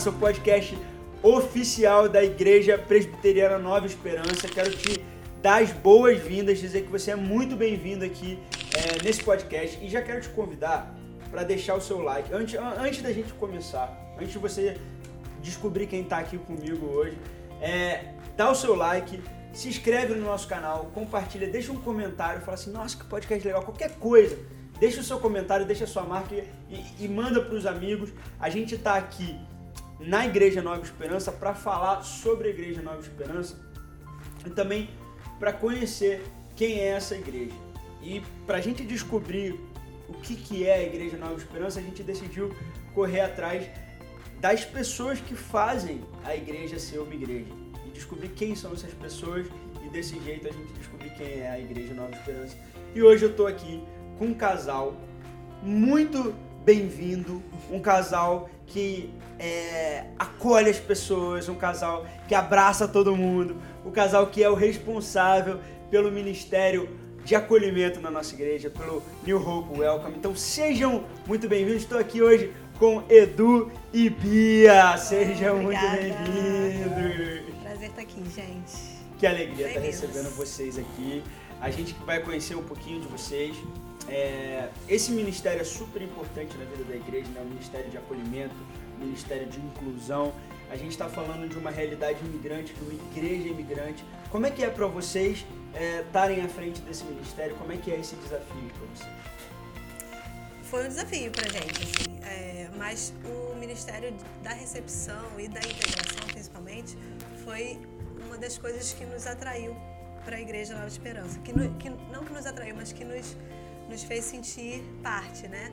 Esperança, o podcast oficial da Igreja Presbiteriana Nova Esperança. Quero te dar as boas-vindas, dizer que você é muito bem-vindo aqui é, nesse podcast e já quero te convidar para deixar o seu like. Antes, antes da gente começar, antes de você descobrir quem está aqui comigo hoje, é, dá o seu like, se inscreve no nosso canal, compartilha, deixa um comentário, fala assim, nossa, que podcast legal, qualquer coisa. Deixa o seu comentário, deixa a sua marca e, e, manda para os amigos. A gente está aqui na Igreja Nova Esperança para falar sobre a Igreja Nova Esperança e também para conhecer quem é essa igreja. E para a gente descobrir o que, que é a Igreja Nova Esperança, a gente decidiu correr atrás das pessoas que fazem a igreja ser uma igreja e descobrir quem são essas pessoas e desse jeito a gente descobrir quem é a Igreja Nova Esperança. E hoje eu estou aqui com um casal muito bem-vindo, um casal que é, acolhe as pessoas, um casal que abraça todo mundo, o um casal que é o responsável pelo ministério de acolhimento na nossa igreja, pelo New Hope Welcome. Então sejam muito bem-vindos. Estou aqui hoje com Edu e Bia. Sejam muito bem-vindos. Prazer estar aqui, gente. Que alegria estar recebendo vocês aqui. A gente vai conhecer um pouquinho de vocês. É, esse ministério é super importante na vida da igreja, né? o ministério de acolhimento, o ministério de inclusão. A gente está falando de uma realidade imigrante, de uma igreja imigrante. Como é que é para vocês estarem é, à frente desse ministério? Como é que é esse desafio para vocês? Foi um desafio para a gente, assim, é, mas o Ministério da Recepção e da Integração, principalmente, foi uma das coisas que nos atraiu para a Igreja Nova Esperança. Que, no, que, não que nos atraiu, mas que nos nos fez sentir parte, né?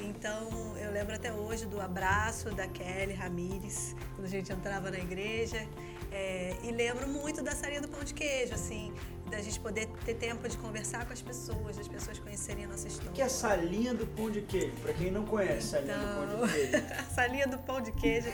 Então, eu lembro até hoje do abraço da Kelly Ramires, quando a gente entrava na igreja. É, e lembro muito da salinha do pão de queijo, assim, da gente poder ter tempo de conversar com as pessoas, das pessoas conhecerem a nossa história. O que é a salinha do pão de queijo? Para quem não conhece, então, salinha do pão de queijo. a salinha do pão de queijo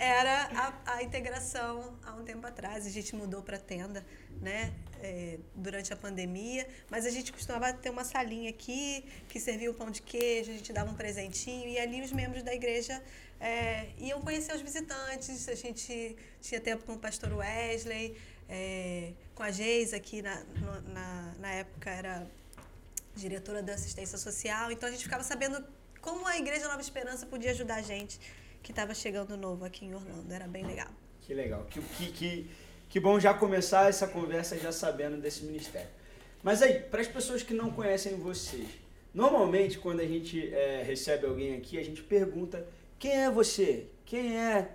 era a, a integração há um tempo atrás. A gente mudou para tenda, né? É, durante a pandemia, mas a gente costumava ter uma salinha aqui que servia o pão de queijo, a gente dava um presentinho e ali os membros da igreja é, iam conhecer os visitantes. A gente tinha tempo com o pastor Wesley, é, com a Geisa, que na, na, na época era diretora da assistência social. Então a gente ficava sabendo como a Igreja Nova Esperança podia ajudar a gente que estava chegando novo aqui em Orlando. Era bem legal. Que legal. Que, que, que, que bom já começar essa conversa já sabendo desse ministério. Mas aí, para as pessoas que não conhecem vocês, normalmente quando a gente é, recebe alguém aqui, a gente pergunta quem é você? Quem é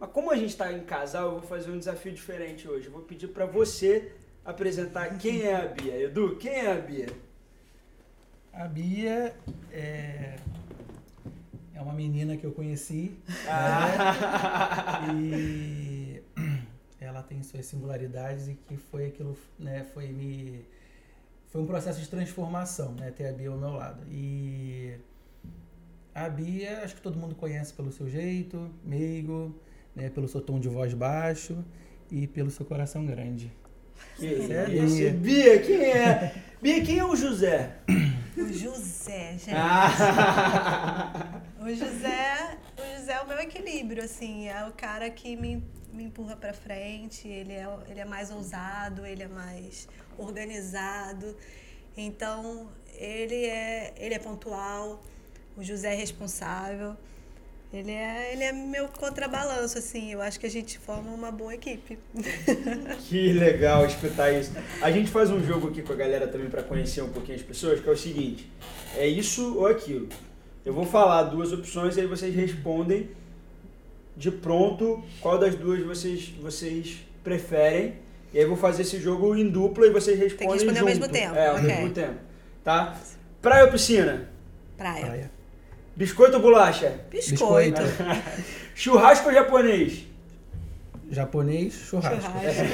mas como a gente está em casal, eu vou fazer um desafio diferente hoje. Eu vou pedir para você apresentar quem é a Bia. Edu, quem é a Bia? A Bia é, é uma menina que eu conheci. Ah. Né? E ela tem suas singularidades e que foi aquilo, né, foi me foi um processo de transformação, né, ter a Bia ao meu lado. E a Bia, acho que todo mundo conhece pelo seu jeito, meigo, né, pelo seu tom de voz baixo e pelo seu coração grande. Que isso? Bia, quem é? Bia, quem é o José? O José, gente. Ah. O José, o José é o meu equilíbrio, assim, é o cara que me, me empurra para frente, ele é, ele é mais ousado, ele é mais organizado. Então, ele é, ele é pontual, o José é responsável. Ele é, ele é meu contrabalanço, assim. Eu acho que a gente forma uma boa equipe. Que legal escutar isso. A gente faz um jogo aqui com a galera também para conhecer um pouquinho as pessoas, que é o seguinte: é isso ou aquilo. Eu vou falar duas opções e aí vocês respondem de pronto qual das duas vocês, vocês preferem. E aí eu vou fazer esse jogo em dupla e vocês respondem Tem que responder junto. ao mesmo tempo. É, ao okay. mesmo tempo. Tá? Praia ou piscina? Praia. Praia. Biscoito ou bolacha? Biscoito. churrasco ou japonês? Japonês, churrasco. churrasco.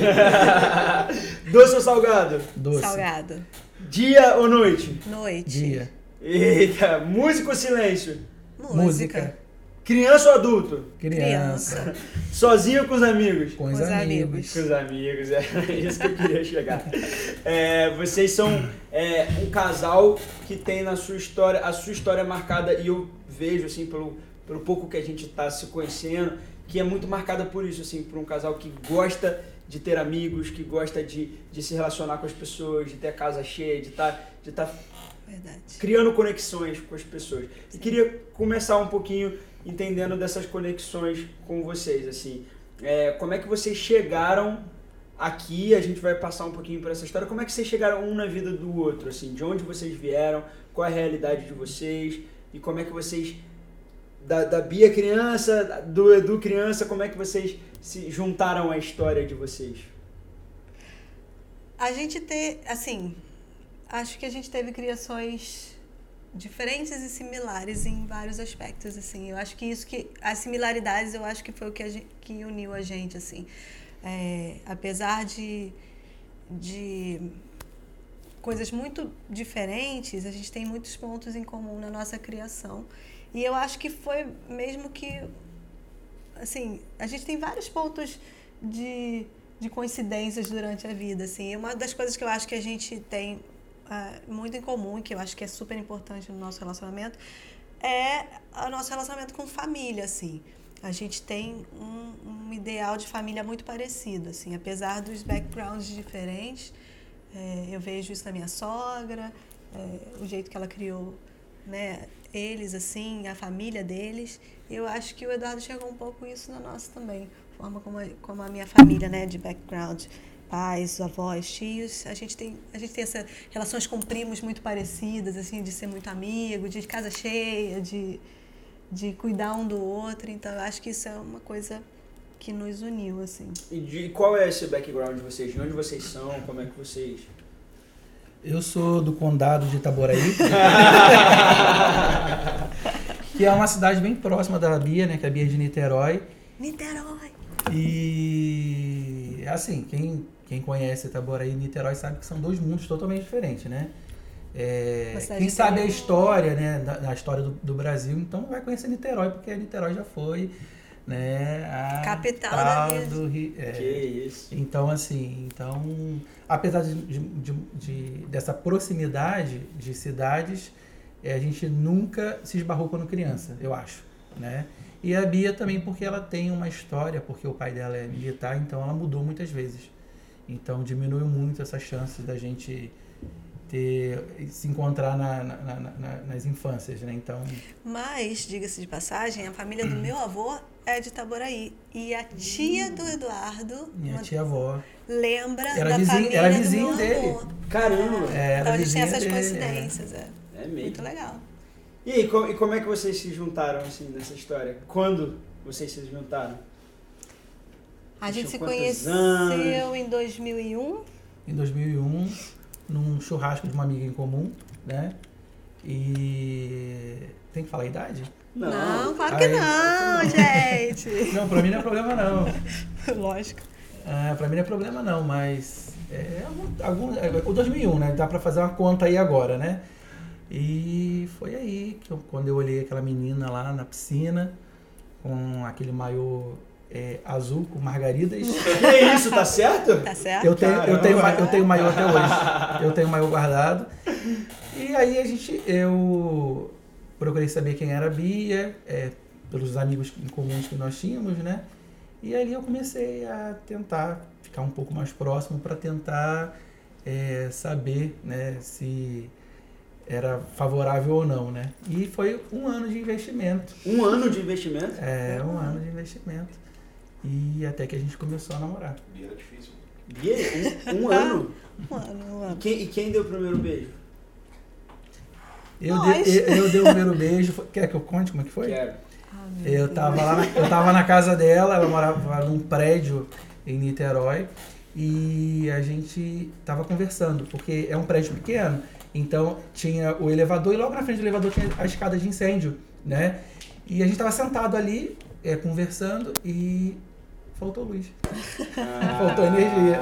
Doce ou salgado? Doce. Salgado. Dia ou noite? Noite. Dia. Eita, música ou silêncio? Música. Música. Criança ou adulto? Criança. Sozinho ou com os amigos? Com os, amigos. Com os amigos, é isso que eu queria chegar. É, vocês são é, um casal que tem na sua história, a sua história marcada, e eu vejo assim pelo, pelo pouco que a gente está se conhecendo, que é muito marcada por isso, assim, por um casal que gosta de ter amigos, que gosta de, de se relacionar com as pessoas, de ter a casa cheia, de estar tá, de tá criando conexões com as pessoas. Sim. E queria começar um pouquinho entendendo dessas conexões com vocês, assim. É, como é que vocês chegaram aqui? A gente vai passar um pouquinho por essa história. Como é que vocês chegaram um na vida do outro, assim? De onde vocês vieram? Qual é a realidade de vocês? E como é que vocês da, da Bia criança, do Edu criança, como é que vocês se juntaram à história de vocês? A gente ter, assim, acho que a gente teve criações diferentes e similares em vários aspectos, assim. Eu acho que isso que as similaridades, eu acho que foi o que, gente, que uniu a gente, assim. É, apesar de, de coisas muito diferentes, a gente tem muitos pontos em comum na nossa criação. E eu acho que foi mesmo que. Assim, a gente tem vários pontos de, de coincidências durante a vida. Assim. Uma das coisas que eu acho que a gente tem uh, muito em comum, que eu acho que é super importante no nosso relacionamento, é o nosso relacionamento com família. Assim. A gente tem um, um ideal de família muito parecido. Assim. Apesar dos backgrounds diferentes, é, eu vejo isso na minha sogra, é, o jeito que ela criou né, eles, assim, a família deles. Eu acho que o Eduardo chegou um pouco isso na nossa também. Forma como a, como a minha família, né, de background, pais, avós, tios, a gente tem a gente tem essas relações com primos muito parecidas, assim, de ser muito amigo, de casa cheia, de, de cuidar um do outro. Então, eu acho que isso é uma coisa que nos uniu, assim. E de, qual é esse background de vocês? De onde vocês são? Como é que vocês eu sou do condado de Itaboraí, que é uma cidade bem próxima da Bia, né? Que é a Bia é de Niterói. Niterói! E assim, quem, quem conhece Itaboraí e Niterói sabe que são dois mundos totalmente diferentes, né? É, quem sabe a história, né, da, da história do, do, Brasil, então vai conhecer Niterói, porque Niterói já foi né, a capital do Rio. É, que isso. Então, assim, então apesar de, de, de, dessa proximidade de cidades, é, a gente nunca se esbarrou quando criança, eu acho, né? E a Bia também porque ela tem uma história, porque o pai dela é militar, então ela mudou muitas vezes. Então diminuiu muito essas chances da gente ter se encontrar na, na, na, nas infâncias, né? Então. Mas diga-se de passagem, a família do meu avô é de Itaboraí e a tia do Eduardo, minha tia avó, lembra era da vizinho, família era vizinho do dele. Avô. Caramba. É, então a gente tem essas dele, coincidências, é. é. É mesmo. Muito legal. E aí, como, e como é que vocês se juntaram assim nessa história? Quando vocês se juntaram? A gente se conheceu anos? em 2001. Em 2001 num churrasco de uma amiga em comum, né? E tem que falar a idade? Não, não claro que Aí, não, gente. Não, pra mim não é problema não. Lógico. É, pra mim não é problema não, mas é, algum, é, o 2001, né? Dá pra fazer uma conta aí agora, né? E foi aí que eu, quando eu olhei aquela menina lá na piscina com aquele maiô é, azul com margaridas. Que isso, tá certo? Tá certo. Eu tenho, eu tenho, eu tenho maior até hoje. Eu tenho maior guardado. E aí a gente, eu procurei saber quem era a Bia, é, pelos amigos em comuns que nós tínhamos, né? E ali eu comecei a tentar ficar um pouco mais próximo para tentar é, saber, né, se era favorável ou não, né? E foi um ano de investimento. Um ano de investimento? É, um ano de investimento. E até que a gente começou a namorar. Bia era difícil. Bia, um, um ano? um ano, um ano. E quem, e quem deu o primeiro beijo? Eu, dei, eu, eu dei o primeiro beijo. Quer que eu conte como é que foi? Quero. Ah, eu tava, lá na, eu tava na casa dela, ela morava num prédio em Niterói. E a gente tava conversando, porque é um prédio pequeno, então tinha o elevador e logo na frente do elevador tinha a escada de incêndio, né? E a gente tava sentado ali, é, conversando, e faltou luz. Ah, faltou energia.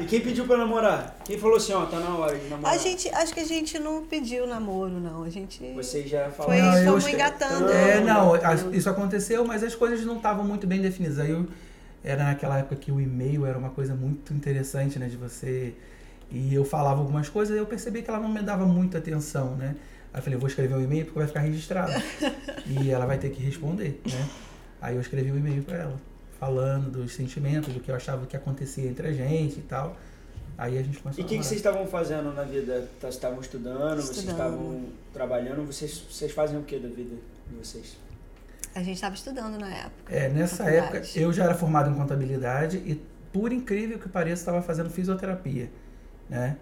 e quem pediu pra namorar? Quem falou assim, ó, tá na hora de namorar? A gente, acho que a gente não pediu namoro, não. A gente. Vocês já falaram. Foi, fomos engatando. É, não, isso aconteceu, mas as coisas não estavam muito bem definidas. Aí eu, era naquela época que o e-mail era uma coisa muito interessante, né, de você. E eu falava algumas coisas e eu percebi que ela não me dava muita atenção, né? Aí eu falei, vou escrever um e-mail porque vai ficar registrado. e ela vai ter que responder, né? Aí eu escrevi um e-mail para ela, falando dos sentimentos, do que eu achava que acontecia entre a gente e tal. Aí a gente começou E o que, que vocês estavam fazendo na vida? Tá- Vocês estavam estudando, vocês Estudando. estavam trabalhando, vocês, vocês fazem o que da vida de vocês? A gente estava estudando na época. É, nessa época eu já era formado em contabilidade e, por incrível que pareça, estava fazendo fisioterapia, né?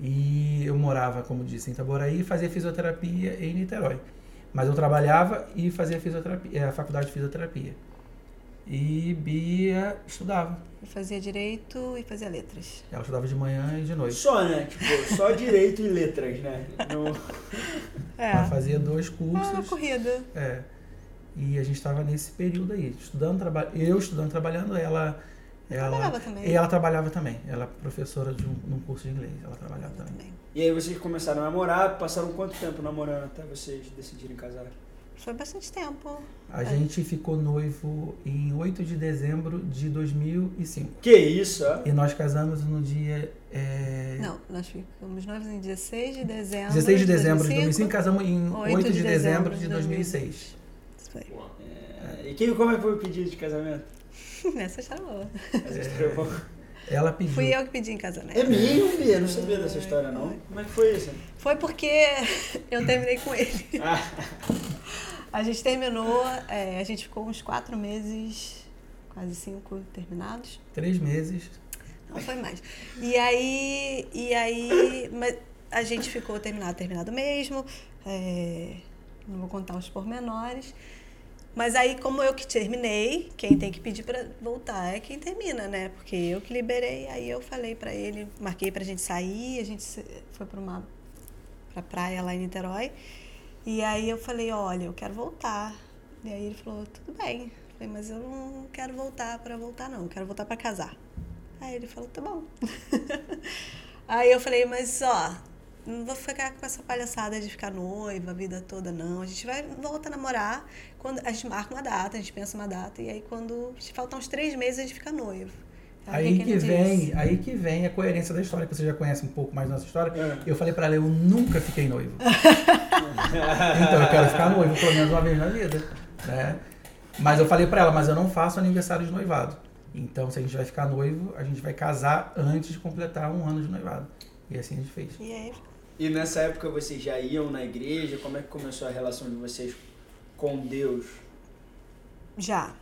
E eu morava, como disse, em Itaboraí e fazia fisioterapia em Niterói. Mas eu trabalhava e fazia fisioterapia, é, a faculdade de fisioterapia. E Bia estudava. Eu fazia direito e fazia letras. Ela estudava de manhã e de noite. Só, né? Tipo, só direito e letras, né? No... Ela É. fazia dois Ah, cursos. corrida. É. E a gente estava nesse período aí, estudando, traba... eu estudando, trabalhando, ela ela Trabalhava também. E ela trabalhava também. Ela é professora de um, num curso de inglês, ela trabalhava também. Também. E aí vocês começaram a namorar, passaram quanto tempo namorando até vocês decidirem casar? Foi bastante tempo. A É. gente ficou noivo em 8 de dezembro de 2005. Que isso, ó. E nós casamos no dia é, Não, nós ficamos noivos em 16 de dezembro. 16 de dezembro de 2005, casamos em 8, 8 de, de dezembro dezembro de de 2006. Isso foi. É, e quem, como é que foi o pedido de casamento? Nessa história boa. Essa história é boa. Ela pediu. Fui eu que pedi em casamento. É mesmo, Bia? Eu não sabia dessa história, não. Como é que foi isso? Foi porque eu terminei com ele. Ah, A gente terminou, é, a gente ficou uns quatro meses, quase cinco terminados. Três meses. Não foi mais. E aí, e aí, mas a gente ficou terminado, terminado mesmo. é, não vou contar os pormenores. Mas aí, como eu que terminei, quem tem que pedir pra voltar é quem termina, né? Porque eu que liberei. Aí eu falei pra ele, marquei pra gente sair, a gente foi pra uma pra praia lá em Niterói. E aí eu falei, olha, eu quero voltar. E aí ele falou, tudo bem. Eu falei, mas eu não quero voltar pra voltar, não. Eu quero voltar pra casar. Aí ele falou, tá bom. aí eu falei, mas ó, não vou ficar com essa palhaçada de ficar noiva a vida toda, não. A gente vai volta a namorar, quando a gente marca uma data, a gente pensa uma data, e aí quando faltam uns três meses a gente fica noivo. Aí que ele vem, disse? aí que vem a coerência da história, que você já conhece um pouco mais da nossa história. É. Eu falei pra ela, eu nunca fiquei noivo. então eu quero ficar noivo pelo menos uma vez na vida, né? Mas eu falei pra ela, mas eu não faço aniversário de noivado. Então se a gente vai ficar noivo, a gente vai casar antes de completar um ano de noivado. E assim a gente fez. E aí E nessa época vocês já iam na igreja? Como é que começou a relação de vocês com Deus? Já,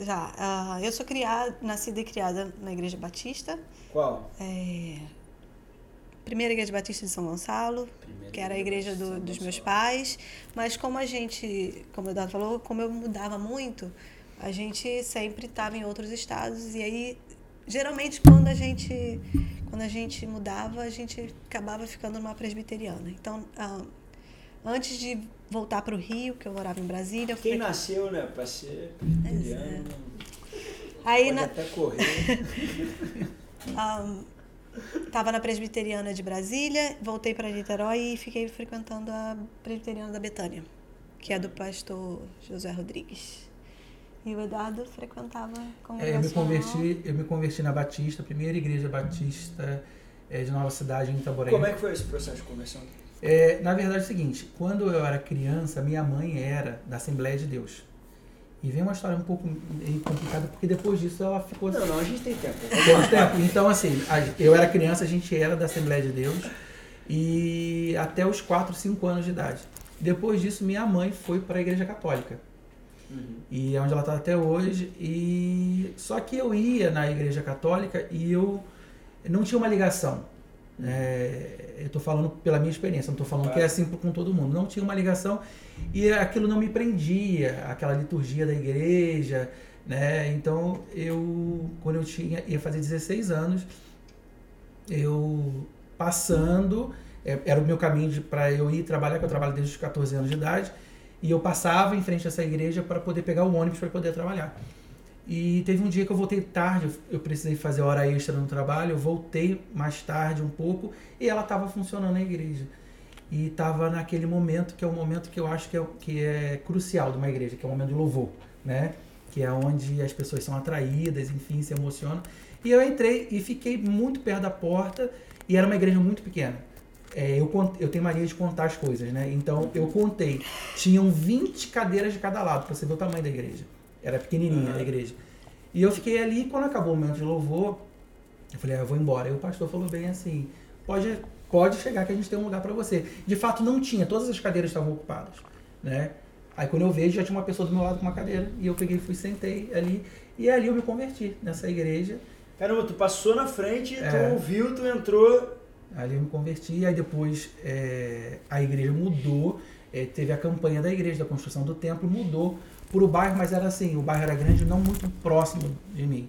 já. Ah, eu sou criada, nascida e criada na Igreja Batista, Qual? é, primeira Igreja Batista de São Gonçalo, Primeira que era a igreja do- dos meus pais. Mas como a gente, como o Eduardo falou, como eu mudava muito, a gente sempre estava em outros estados e aí geralmente quando a gente quando a gente mudava a gente acabava ficando numa presbiteriana. Então ah, antes de voltar para o Rio, que eu morava em Brasília, Quem nasceu, né, pra ser presbiteriano, aí pode na, até correr. Estava na Presbiteriana de Brasília, voltei para Niterói e fiquei frequentando a Presbiteriana da Betânia, que é do pastor José Rodrigues. E o Eduardo frequentava como É, eu, me converti, eu me converti na Batista, primeira igreja batista é, de Nova Cidade, em Itaboraí. Como é que foi esse processo de conversão? É, na verdade é o seguinte, quando eu era criança, minha mãe era da Assembleia de Deus. E vem uma história um pouco complicada, porque depois disso ela ficou Não, não, a gente tem tempo. Temos tempo. Então, assim, eu era criança, a gente era da Assembleia de Deus e até os 4, 5 anos de idade. Depois disso, minha mãe foi para a Igreja Católica. Uhum. E é onde ela está até hoje. E só que eu ia na Igreja Católica e eu não tinha uma ligação. É, eu estou falando pela minha experiência, não estou falando que é assim com todo mundo. Não tinha uma ligação e aquilo não me prendia, aquela liturgia da igreja, né? Então eu, quando eu tinha ia fazer 16 anos, eu passando, é, era o meu caminho para eu ir trabalhar, que eu trabalho desde os 14 anos de idade, e eu passava em frente a essa igreja para poder pegar o ônibus para poder trabalhar. E teve um dia que eu voltei tarde, eu- precisei fazer hora extra no trabalho, eu voltei mais tarde um pouco e ela estava funcionando na igreja. E estava naquele momento que é o momento que eu acho que é, que é crucial de uma igreja, que é o momento do louvor, né? Que é onde as pessoas são atraídas, enfim, se emocionam. E eu entrei e fiquei muito perto da porta e era uma igreja muito pequena. é, eu, eu tenho mania de contar as coisas, né? Então eu contei. Tinham 20 cadeiras de cada lado, pra você ver o tamanho da igreja. Era pequenininha uhum. a igreja. E eu fiquei ali, quando acabou o momento de louvor, eu falei, ah, eu vou embora. E o pastor falou bem assim, pode, pode chegar que a gente tem um lugar para você. De fato, não tinha, todas as cadeiras estavam ocupadas, né? Aí quando eu vejo, já tinha uma pessoa do meu lado com uma cadeira. E eu peguei, fui, sentei ali. E ali eu me converti nessa igreja. Caramba, tu passou na frente, é, tu ouviu, tu entrou. Ali eu me converti, aí depois é, a igreja mudou, é, teve a campanha da igreja, da construção do templo, mudou para o bairro, mas era assim, o bairro era grande, não muito próximo de mim.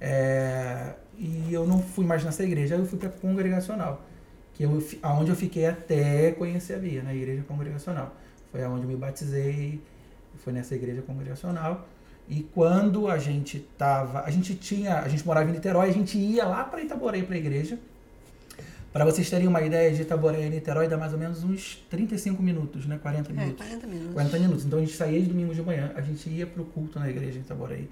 É, e eu não fui mais nessa igreja, eu fui para congregacional, que eu, aonde eu fiquei até conhecer a Bia, na igreja congregacional. Foi aonde eu me batizei, foi nessa igreja congregacional. E quando a gente tava, a gente tinha, a gente morava em Niterói, a gente ia lá para Itaborei para a igreja. Para vocês terem uma ideia, de Itaborei e Niterói dá mais ou menos uns 35 minutos, né? 40 minutos. É, 40 minutos. 40 minutos. Então a gente saía de domingo de manhã, a gente ia para o culto na igreja em Itaborei.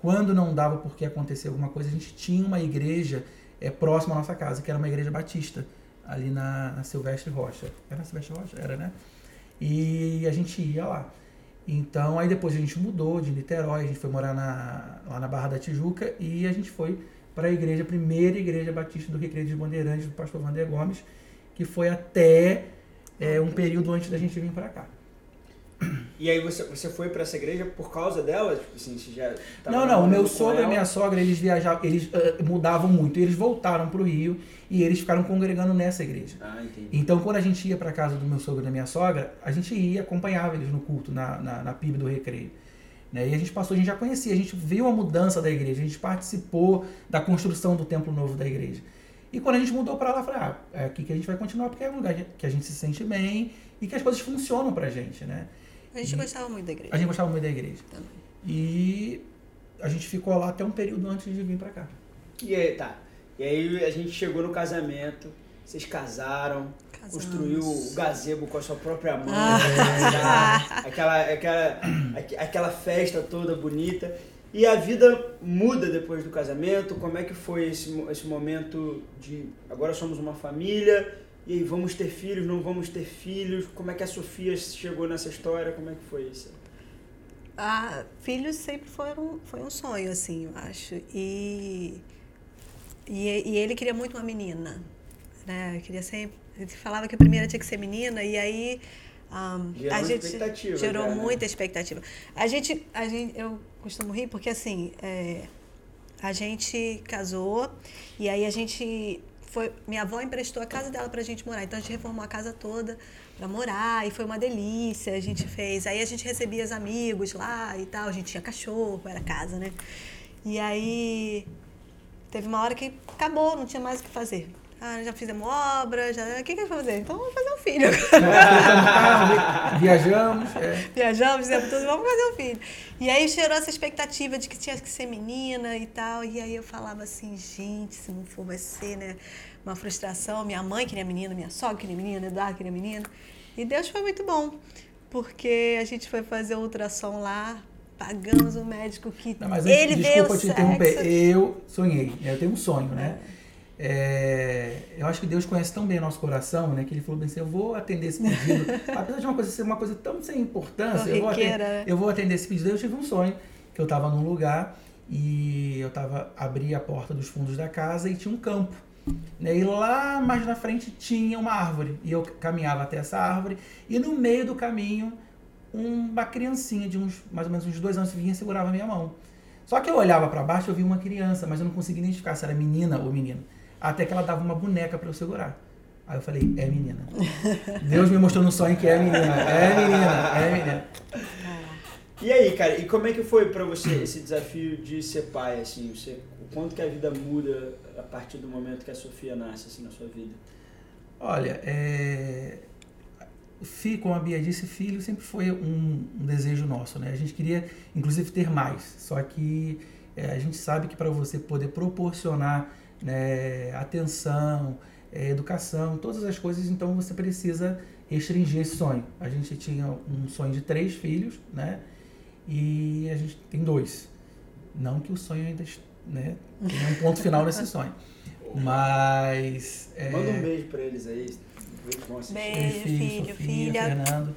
Quando não dava porque acontecer alguma coisa, a gente tinha uma igreja é, próxima à nossa casa, que era uma igreja batista, ali na, na Silvestre Rocha. Era na Silvestre Rocha? Era, né? E a gente ia lá. Então, aí depois a gente mudou de Niterói, a gente foi morar na, lá na Barra da Tijuca e a gente foi para a igreja, a primeira igreja batista do Recreio de Bandeirantes, do pastor Vander Gomes, que foi até é, um período antes da gente vir para cá. E aí você, você foi para essa igreja por causa dela? Tipo assim, você já não, não. O meu sogro e a minha sogra, eles viajavam, eles uh, mudavam muito. Eles voltaram para o Rio e eles ficaram congregando nessa igreja. Ah, entendi. Então, quando a gente ia para casa do meu sogro e da minha sogra, a gente ia, acompanhava eles no culto, na, na, na PIB do Recreio. Né? E a gente passou, a gente já conhecia, a gente viu a mudança da igreja, a gente participou da construção do templo novo da igreja. E quando a gente mudou para lá, eu falei, ah, é aqui que a gente vai continuar, porque é um lugar que a gente se sente bem e que as coisas funcionam para a gente, né? A gente e gostava muito da igreja. A gente gostava muito da igreja. Também. E a gente ficou lá até um período antes de vir para cá. E aí, tá. E aí a gente chegou no casamento, vocês casaram, Construiu o gazebo com a sua própria mão, ah. né? aquela, aquela, aquela festa toda bonita. E a vida muda depois do casamento? Como é que foi esse, esse momento de agora somos uma família? E aí, vamos ter filhos, não vamos ter filhos? Como é que a Sofia chegou nessa história? Como é que foi isso? Ah, filhos sempre foram foi um sonho, assim, eu acho. E, e, e ele queria muito uma menina. Né? Queria sempre. Ele falava que a primeira tinha que ser menina, e aí. Um, gerou a gente expectativa, gerou né? muita expectativa. A gente, a gente, eu costumo rir porque assim, é, a gente casou e aí a gente foi minha avó emprestou a casa dela para a gente morar. Então a gente reformou a casa toda para morar e foi uma delícia. A gente fez. Aí a gente recebia os amigos lá e tal. A gente tinha cachorro, era casa, né? E aí teve uma hora que acabou, não tinha mais o que fazer. Ah, já fizemos obra, já. O que, que vai fazer? Então vamos fazer um filho. Viajamos. É. Viajamos, fizemos tudo, vamos fazer um filho. E aí gerou essa expectativa de que tinha que ser menina e tal. E aí eu falava assim, gente, se não for, vai ser, né? Uma frustração. Minha mãe queria menina, minha sogra queria menina, Eduardo queria menina. E Deus foi muito bom, porque a gente foi fazer ultrassom lá, pagamos o médico que não, mas ele desculpa veio te sexo. interromper. Eu sonhei, eu tenho um sonho, né? É. É, eu acho que Deus conhece tão bem o nosso coração, né? Que ele falou bem assim, eu vou atender esse pedido. Apesar de uma coisa ser uma coisa tão sem importância, eu vou, atender, né? eu vou atender esse pedido. Eu tive um sonho que eu estava num lugar e eu tava abri a porta dos fundos da casa e tinha um campo. Né? E lá mais na frente tinha uma árvore. E eu caminhava até essa árvore e no meio do caminho uma criancinha de uns mais ou menos uns dois anos vinha e segurava a minha mão. Só que eu olhava para baixo e eu vi uma criança, mas eu não conseguia identificar se era menina ou menino. Até que ela dava uma boneca para eu segurar. Aí eu falei, é menina. Deus me mostrou no sonho que é menina. É menina, é menina. E aí, cara, e como é que foi para você esse desafio de ser pai, assim? Você, o quanto que a vida muda a partir do momento que a Sofia nasce, assim, na sua vida? Olha, é... Filho, como a Bia disse, filho sempre foi um, um, desejo nosso, né? A gente queria, inclusive, ter mais. Só que é, a gente sabe que para você poder proporcionar né, atenção, é, educação, todas as coisas, então você precisa restringir esse sonho. A gente tinha um sonho de três filhos, né? E a gente tem dois. Não que o sonho ainda né, tenha um ponto final nesse sonho. Mas. É... Manda um beijo para eles aí. Beijo, filho, Sofia, filha. Fernando.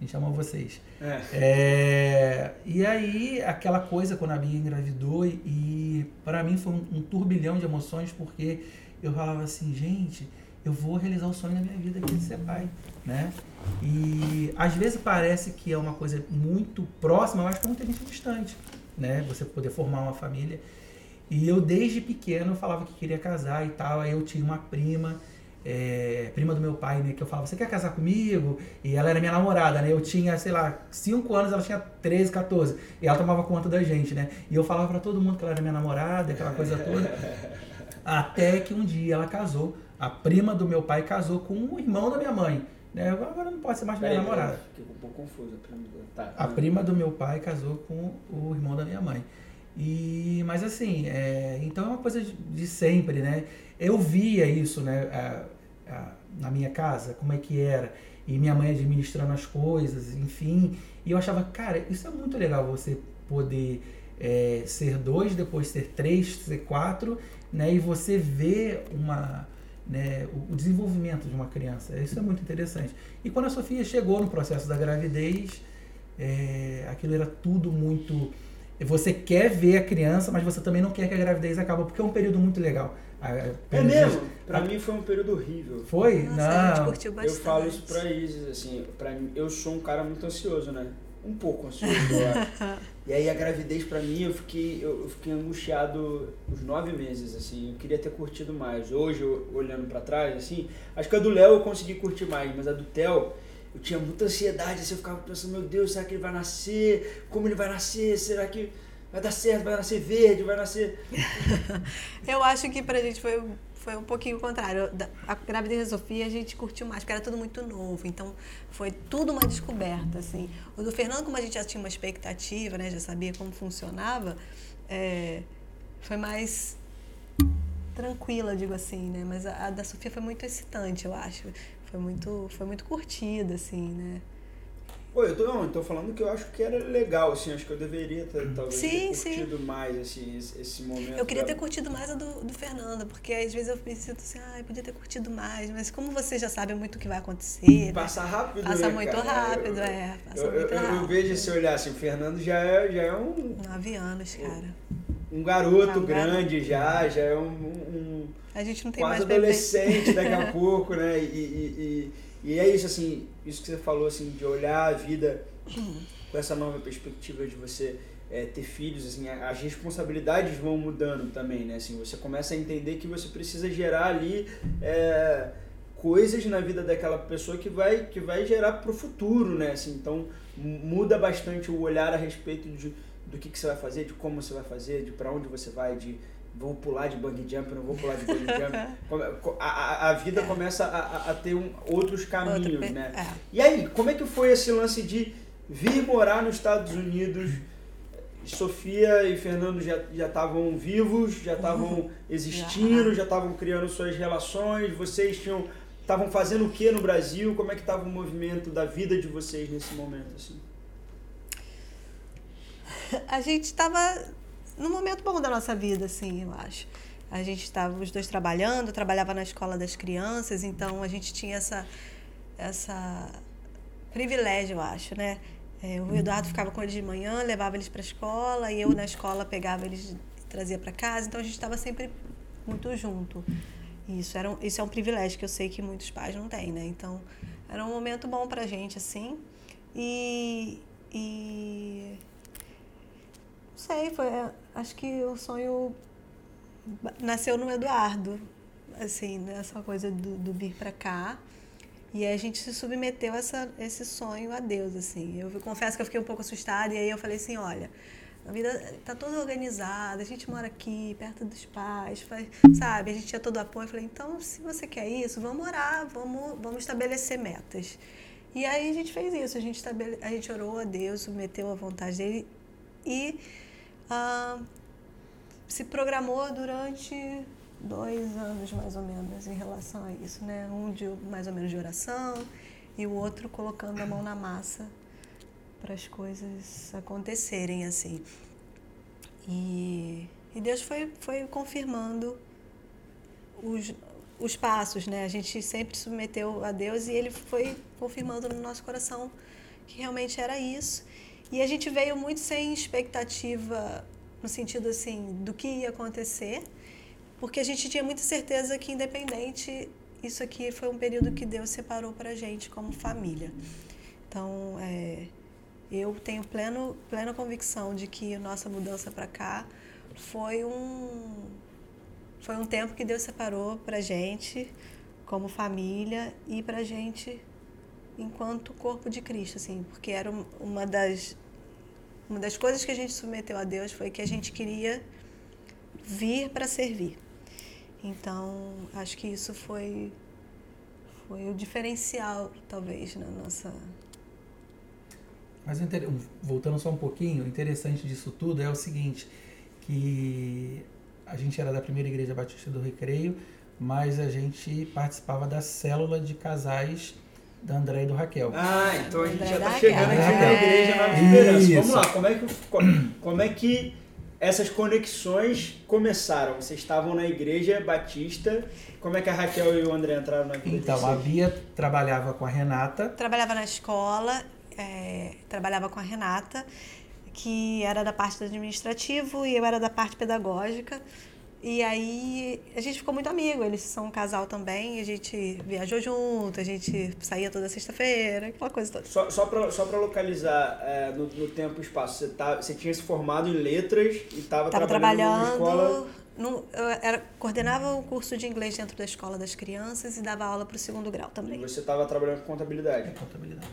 Gente ama vocês. É. É, e aí, aquela coisa quando a Bia engravidou, e, e para mim foi um, um turbilhão de emoções, porque eu falava assim, gente, eu vou realizar o sonho da minha vida que é de ser pai, né? E às vezes parece que é uma coisa muito próxima, mas é gente distante, né? Você poder formar uma família. E eu desde pequeno falava que queria casar e tal, aí eu tinha uma prima é, prima do meu pai, né? Que eu falava, você quer casar comigo? E ela era minha namorada, né? Eu tinha, sei lá, 5 anos, ela tinha 13, 14. E ela tomava conta da gente, né? E eu falava pra todo mundo que ela era minha namorada, aquela coisa toda. Até que um dia ela casou. A prima do meu pai casou com o irmão da minha mãe. Né? Agora não pode ser mais minha namorada. Fiquei um pouco confuso. a prima do- Tá. A prima do meu pai casou com o irmão da minha mãe. E, mas assim, é, então é uma coisa de, de sempre, né? Eu via isso, né, a- a- na minha casa, como é que era, e minha mãe administrando as coisas, enfim. E eu achava, cara, isso é muito legal você poder é, ser dois, depois ser três, ser quatro, né? E você ver uma, né, o, desenvolvimento de uma criança. Isso é muito interessante. E quando a Sofia chegou no processo da gravidez, é, aquilo era tudo muito. Você quer ver a criança, mas você também não quer que a gravidez acabe, porque é um período muito legal. É de- mesmo? Pra a- mim foi um período horrível. Foi? Nossa, a gente não. curtiu Eu bastante. falo isso pra Isis, assim, pra mim, eu sou um cara muito ansioso, né? Um pouco ansioso, eu acho. E aí a gravidez pra mim, eu fiquei, eu, eu fiquei angustiado os nove meses, assim, eu queria ter curtido mais. Hoje, eu, olhando pra trás, assim, acho que a do Léo eu consegui curtir mais, mas a do Theo, eu tinha muita ansiedade, assim, eu ficava pensando, meu Deus, será que ele vai nascer? Como ele vai nascer? Será que vai dar certo? Vai nascer verde? Vai nascer... Eu acho que pra gente foi, foi um pouquinho o contrário. A gravidez da Sofia a gente curtiu mais, porque era tudo muito novo. Então foi tudo uma descoberta, assim. O do Fernando, como a gente já tinha uma expectativa, né? Já sabia como funcionava, é, foi mais tranquila, digo assim, né? Mas a, a da Sofia foi muito excitante, eu acho. Foi muito, foi muito curtida, assim, né? Pô, eu tô, não, eu tô falando que eu acho que era legal, assim, acho que eu deveria ter, talvez, Sim, ter sim. curtido mais, assim, esse, esse momento. Eu queria da- ter curtido mais a do, do Fernando, porque às vezes eu me sinto assim, ah, eu podia ter curtido mais, mas como você já sabe muito o que vai acontecer, né? Passa rápido, Passa né, muito cara? rápido, eu, é. Passa Eu, muito eu- rápido. eu vejo esse olhar, assim, o Fernando já é, já é um, Nove anos, cara. um garoto um grande já, já é um, um A gente não tem quase mais bebê. adolescente daqui a pouco, né? E, e, e, e é isso, assim, isso que você falou, assim, de olhar a vida com essa nova perspectiva de você é, ter filhos, assim, as responsabilidades vão mudando também, né? Assim, você começa a entender que você precisa gerar ali é, coisas na vida daquela pessoa que vai, que vai gerar pro futuro, né? Assim, então mu- muda bastante o olhar a respeito de, do que, que você vai fazer, de como você vai fazer, de para onde você vai, de vou pular de bungee jump, não vou pular de bungee jump. A, a, a vida começa a, a- ter um, outros caminhos, Outro pe- né? é. E aí, como é que foi esse lance de vir morar nos Estados Unidos? Sofia e Fernando já já estavam vivos, já estavam existindo, já estavam criando suas relações. Vocês tinham estavam fazendo o que no Brasil? Como é que estava o movimento da vida de vocês nesse momento assim? A gente estava num momento bom da nossa vida, assim, eu acho. A gente estava os dois trabalhando, eu trabalhava na escola das crianças, então a gente tinha essa essa privilégio, eu acho, né? É, o Eduardo ficava com eles de manhã, levava eles para a escola, e eu na escola pegava eles e trazia para casa, então a gente estava sempre muito junto. Isso, era um, isso é um privilégio que eu sei que muitos pais não têm, né? Então, era um momento bom pra gente, assim. E. e sei, foi. Acho que o sonho nasceu no Eduardo, assim, nessa coisa do, do vir pra cá. E a gente se submeteu a essa, esse sonho a Deus, assim. Eu confesso que eu fiquei um pouco assustada, e aí eu falei assim, olha, a vida tá toda organizada, a gente mora aqui, perto dos pais, faz, sabe? A gente tinha todo o apoio. Eu falei, então, se você quer isso, vamos orar, vamos, vamos estabelecer metas. E aí a gente fez isso, a gente, estabele, a gente orou a Deus, submeteu à vontade dele e ah, se programou durante dois anos mais ou menos em relação a isso, né? Um de mais ou menos de oração e o outro colocando a mão na massa para as coisas acontecerem assim. E, e Deus foi, foi confirmando os, os passos, né? A gente sempre submeteu a Deus e ele foi confirmando no nosso coração que realmente era isso. E a gente veio muito sem expectativa no sentido assim do que ia acontecer, porque a gente tinha muita certeza que independente isso aqui foi um período que Deus separou para a gente como família. Então, é, eu tenho pleno, plena convicção de que a nossa mudança para cá foi um foi um tempo que Deus separou para gente como família e para gente enquanto corpo de Cristo, assim, porque era uma das uma das coisas que a gente submeteu a Deus foi que a gente queria vir para servir. Então, acho que isso foi foi o diferencial, talvez, na nossa mas voltando só um pouquinho, o interessante disso tudo é o seguinte, que a gente era da primeira igreja batista do Recreio, mas a gente participava da célula de casais da André e do Raquel. Ah, então a gente já está chegando aqui na igreja na Esperança. Vamos lá, como é que como é que essas conexões começaram? Vocês estavam na igreja batista. Como é que a Raquel e o André entraram na igreja? Então, a Bia trabalhava com a Renata. Trabalhava na escola é, trabalhava com a Renata, que era da parte do administrativo e eu era da parte pedagógica. E aí a gente ficou muito amigo, eles são um casal também, a gente viajou junto, a gente saía toda sexta-feira, aquela coisa toda. Só, só para só localizar é, no, no, tempo e espaço, você, tá, você tinha se formado em letras e estava trabalhando, trabalhando escola... No, eu era, coordenava o curso de inglês dentro da escola das crianças e dava aula para o segundo grau também. E você estava trabalhando com contabilidade? Contabilidade.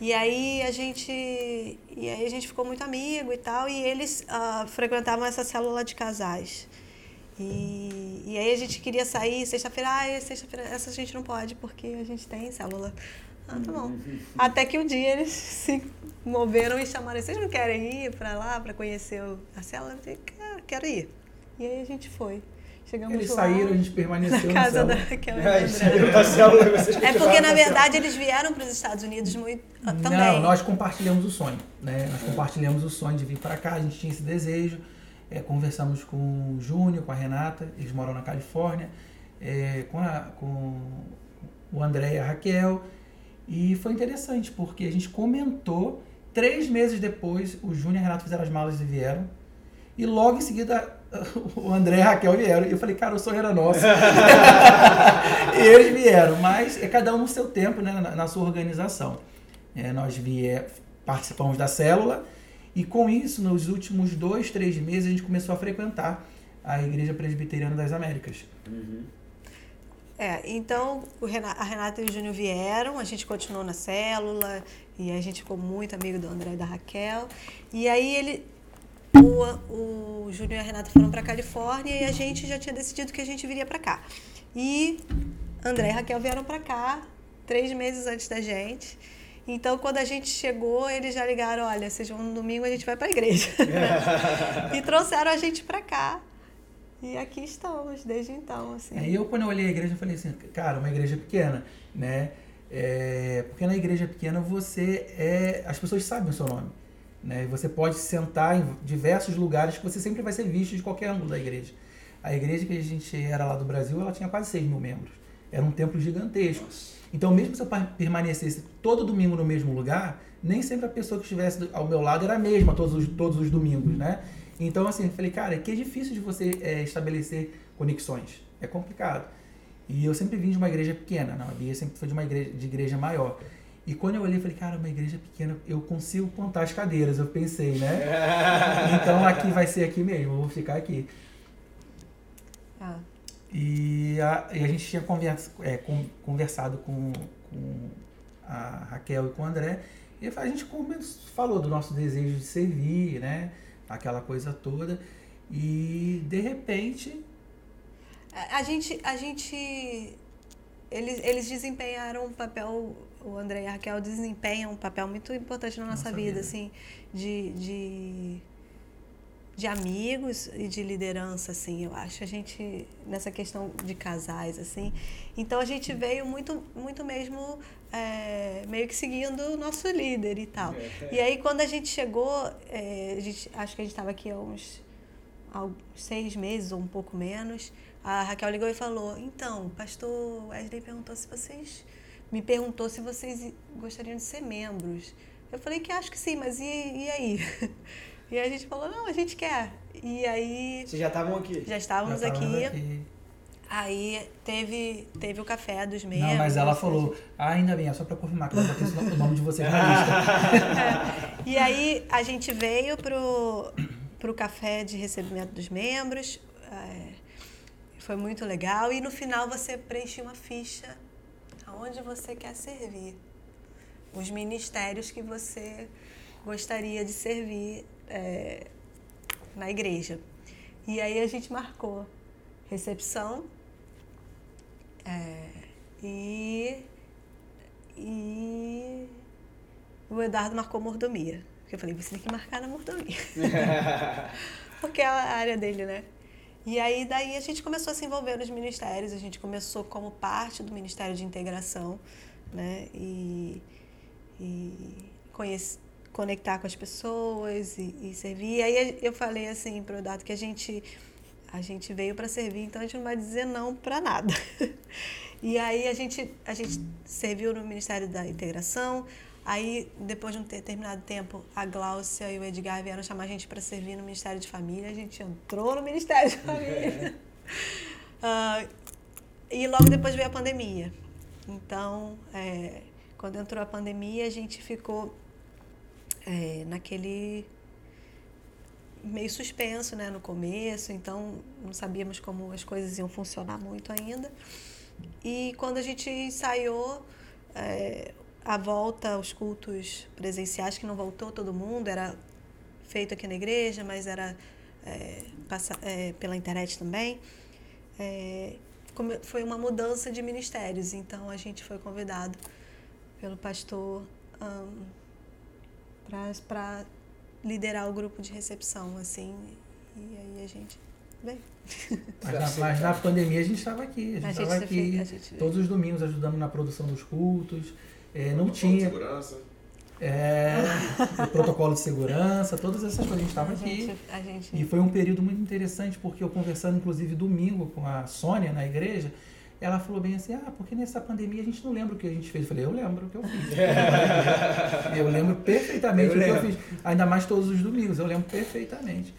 E aí a gente e aí a gente ficou muito amigo e tal, e eles uh, frequentavam essa célula de casais. E, e aí a gente queria sair sexta-feira, ah, sexta-feira essa a gente não pode porque a gente tem célula. Ah, tá bom. Até que um dia eles se moveram e chamaram, vocês não querem ir para lá para conhecer a célula? Eu falei, quero ir. E aí a gente foi. Chegamos eles lá, saíram, a gente permaneceu na casa da Raquel é, É porque, na verdade, eles vieram para os Estados Unidos muito ah, também. Não, nós compartilhamos o sonho. Né? Nós compartilhamos o sonho de vir para cá, a gente tinha esse desejo. É, conversamos com o Júnior, com a Renata, eles moram na Califórnia, é, com, a, com o André e a Raquel. E foi interessante, porque a gente comentou, três meses depois, o Júnior e a Renata fizeram as malas e vieram. E logo em seguida o André e a Raquel vieram. E eu falei, cara, o sonho era nosso. e eles vieram, mas é cada um no seu tempo, né, na, na sua organização. É, nós vier, participamos da célula e com isso, nos últimos dois, três meses, a gente começou a frequentar a Igreja Presbiteriana das Américas. Uhum. É, então Renato, a Renata e o Júnior vieram, a gente continuou na célula e a gente ficou muito amigo do André e da Raquel. E aí ele o, o Júnior e a Renata foram para Califórnia e a gente já tinha decidido que a gente viria para cá. E André e Raquel vieram para cá três meses antes da gente. Então, quando a gente chegou, eles já ligaram: olha, vocês vão no domingo, a gente vai para a igreja. e trouxeram a gente para cá. E aqui estamos desde então. Assim. É, eu, quando eu olhei a igreja, eu falei assim: cara, uma igreja pequena, né? É, porque na igreja pequena você é. As pessoas sabem o seu nome. Né? Você pode sentar em diversos lugares que você sempre vai ser visto de qualquer ângulo da igreja. A igreja que a gente era lá do Brasil, ela tinha quase 6 mil membros. Era um templo gigantesco. Então, mesmo se eu permanecesse todo domingo no mesmo lugar, nem sempre a pessoa que estivesse ao meu lado era a mesma todos os, todos os domingos, né? Então, assim, eu falei, cara, que é difícil de você é, estabelecer conexões. É complicado. E eu sempre vim de uma igreja pequena, não, a Bia sempre foi de uma igreja, de igreja maior. E quando eu olhei, falei, cara, uma igreja pequena, eu consigo contar as cadeiras, eu pensei, né? então aqui vai ser aqui mesmo, eu vou ficar aqui. Ah. E, a, e a gente tinha conversa, é, com, conversado com, com a Raquel e com o André, e a gente falou do nosso desejo de servir, né? Aquela coisa toda. E de repente. A, a gente. A gente eles, eles desempenharam um papel o André e a Raquel desempenham um papel muito importante na nossa, nossa vida, vida, assim, de, de, de amigos e de liderança, assim, eu acho. A gente, nessa questão de casais, assim. Então, a gente veio muito, muito mesmo, é, meio que seguindo o nosso líder e tal. É. E aí, quando a gente chegou, é, a gente, acho que a gente estava aqui há uns seis meses ou um pouco menos, a Raquel ligou e falou: Então, o pastor Wesley perguntou se vocês. Me perguntou se vocês gostariam de ser membros. Eu falei que acho que sim, mas e, e aí? E a gente falou: Não, a gente quer. E aí. Vocês já estavam aqui? Já estávamos Já aqui. aqui. Aí teve, teve o café dos membros. Não, mas ela falou, ah, ainda bem, é só pra confirmar que eu botei o nome de vocês na lista. E aí a gente veio pro, pro café de recebimento dos membros. é, foi muito legal. E no final você preenche uma ficha aonde você quer servir. Os ministérios que você gostaria de servir é, na igreja. E aí a gente marcou recepção é, e, e o Eduardo marcou mordomia. Porque eu falei, você tem que marcar na mordomia. Porque é a área dele, né? E aí daí a gente começou a se envolver nos ministérios, a gente começou como parte do Ministério de Integração, né? E, e conhece, conectar com as pessoas e, e servir. E aí eu falei assim pro Eduardo que a gente a gente veio para servir, então a gente não vai dizer não para nada. E aí a gente a gente serviu no Ministério da Integração. Aí, depois de um determinado tempo, a Gláucia e o Edgar vieram chamar a gente para servir no Ministério de Família. A gente entrou no Ministério de Família. Ah, e logo depois veio a pandemia. Então, é, quando entrou a pandemia, a gente ficou é, naquele meio suspenso né, no começo, então não sabíamos como as coisas iam funcionar muito ainda. E quando a gente ensaiou é, a volta aos cultos presenciais, que não voltou todo mundo, era feito aqui na igreja, mas era é, passa, é, pela internet também, é, foi uma mudança de ministérios. Então a gente foi convidado pelo pastor para liderar o grupo de recepção, assim, e aí a gente veio. Mas na, mas na pandemia a gente estava aqui, a gente estava se aqui fez- gente todos os domingos ajudando na produção dos cultos. É, não Protocolo de tinha Segurança. é, o protocolo de segurança, todas essas coisas. A gente estava aqui. a gente E foi um período muito interessante, porque eu conversando, inclusive, domingo com a Sônia na igreja, ela falou bem assim, ah, porque nessa pandemia a gente não lembra o que a gente fez. Eu falei, eu lembro o que eu fiz. eu lembro perfeitamente Eu o que eu lembro. fiz. Ainda mais todos os domingos, eu lembro perfeitamente.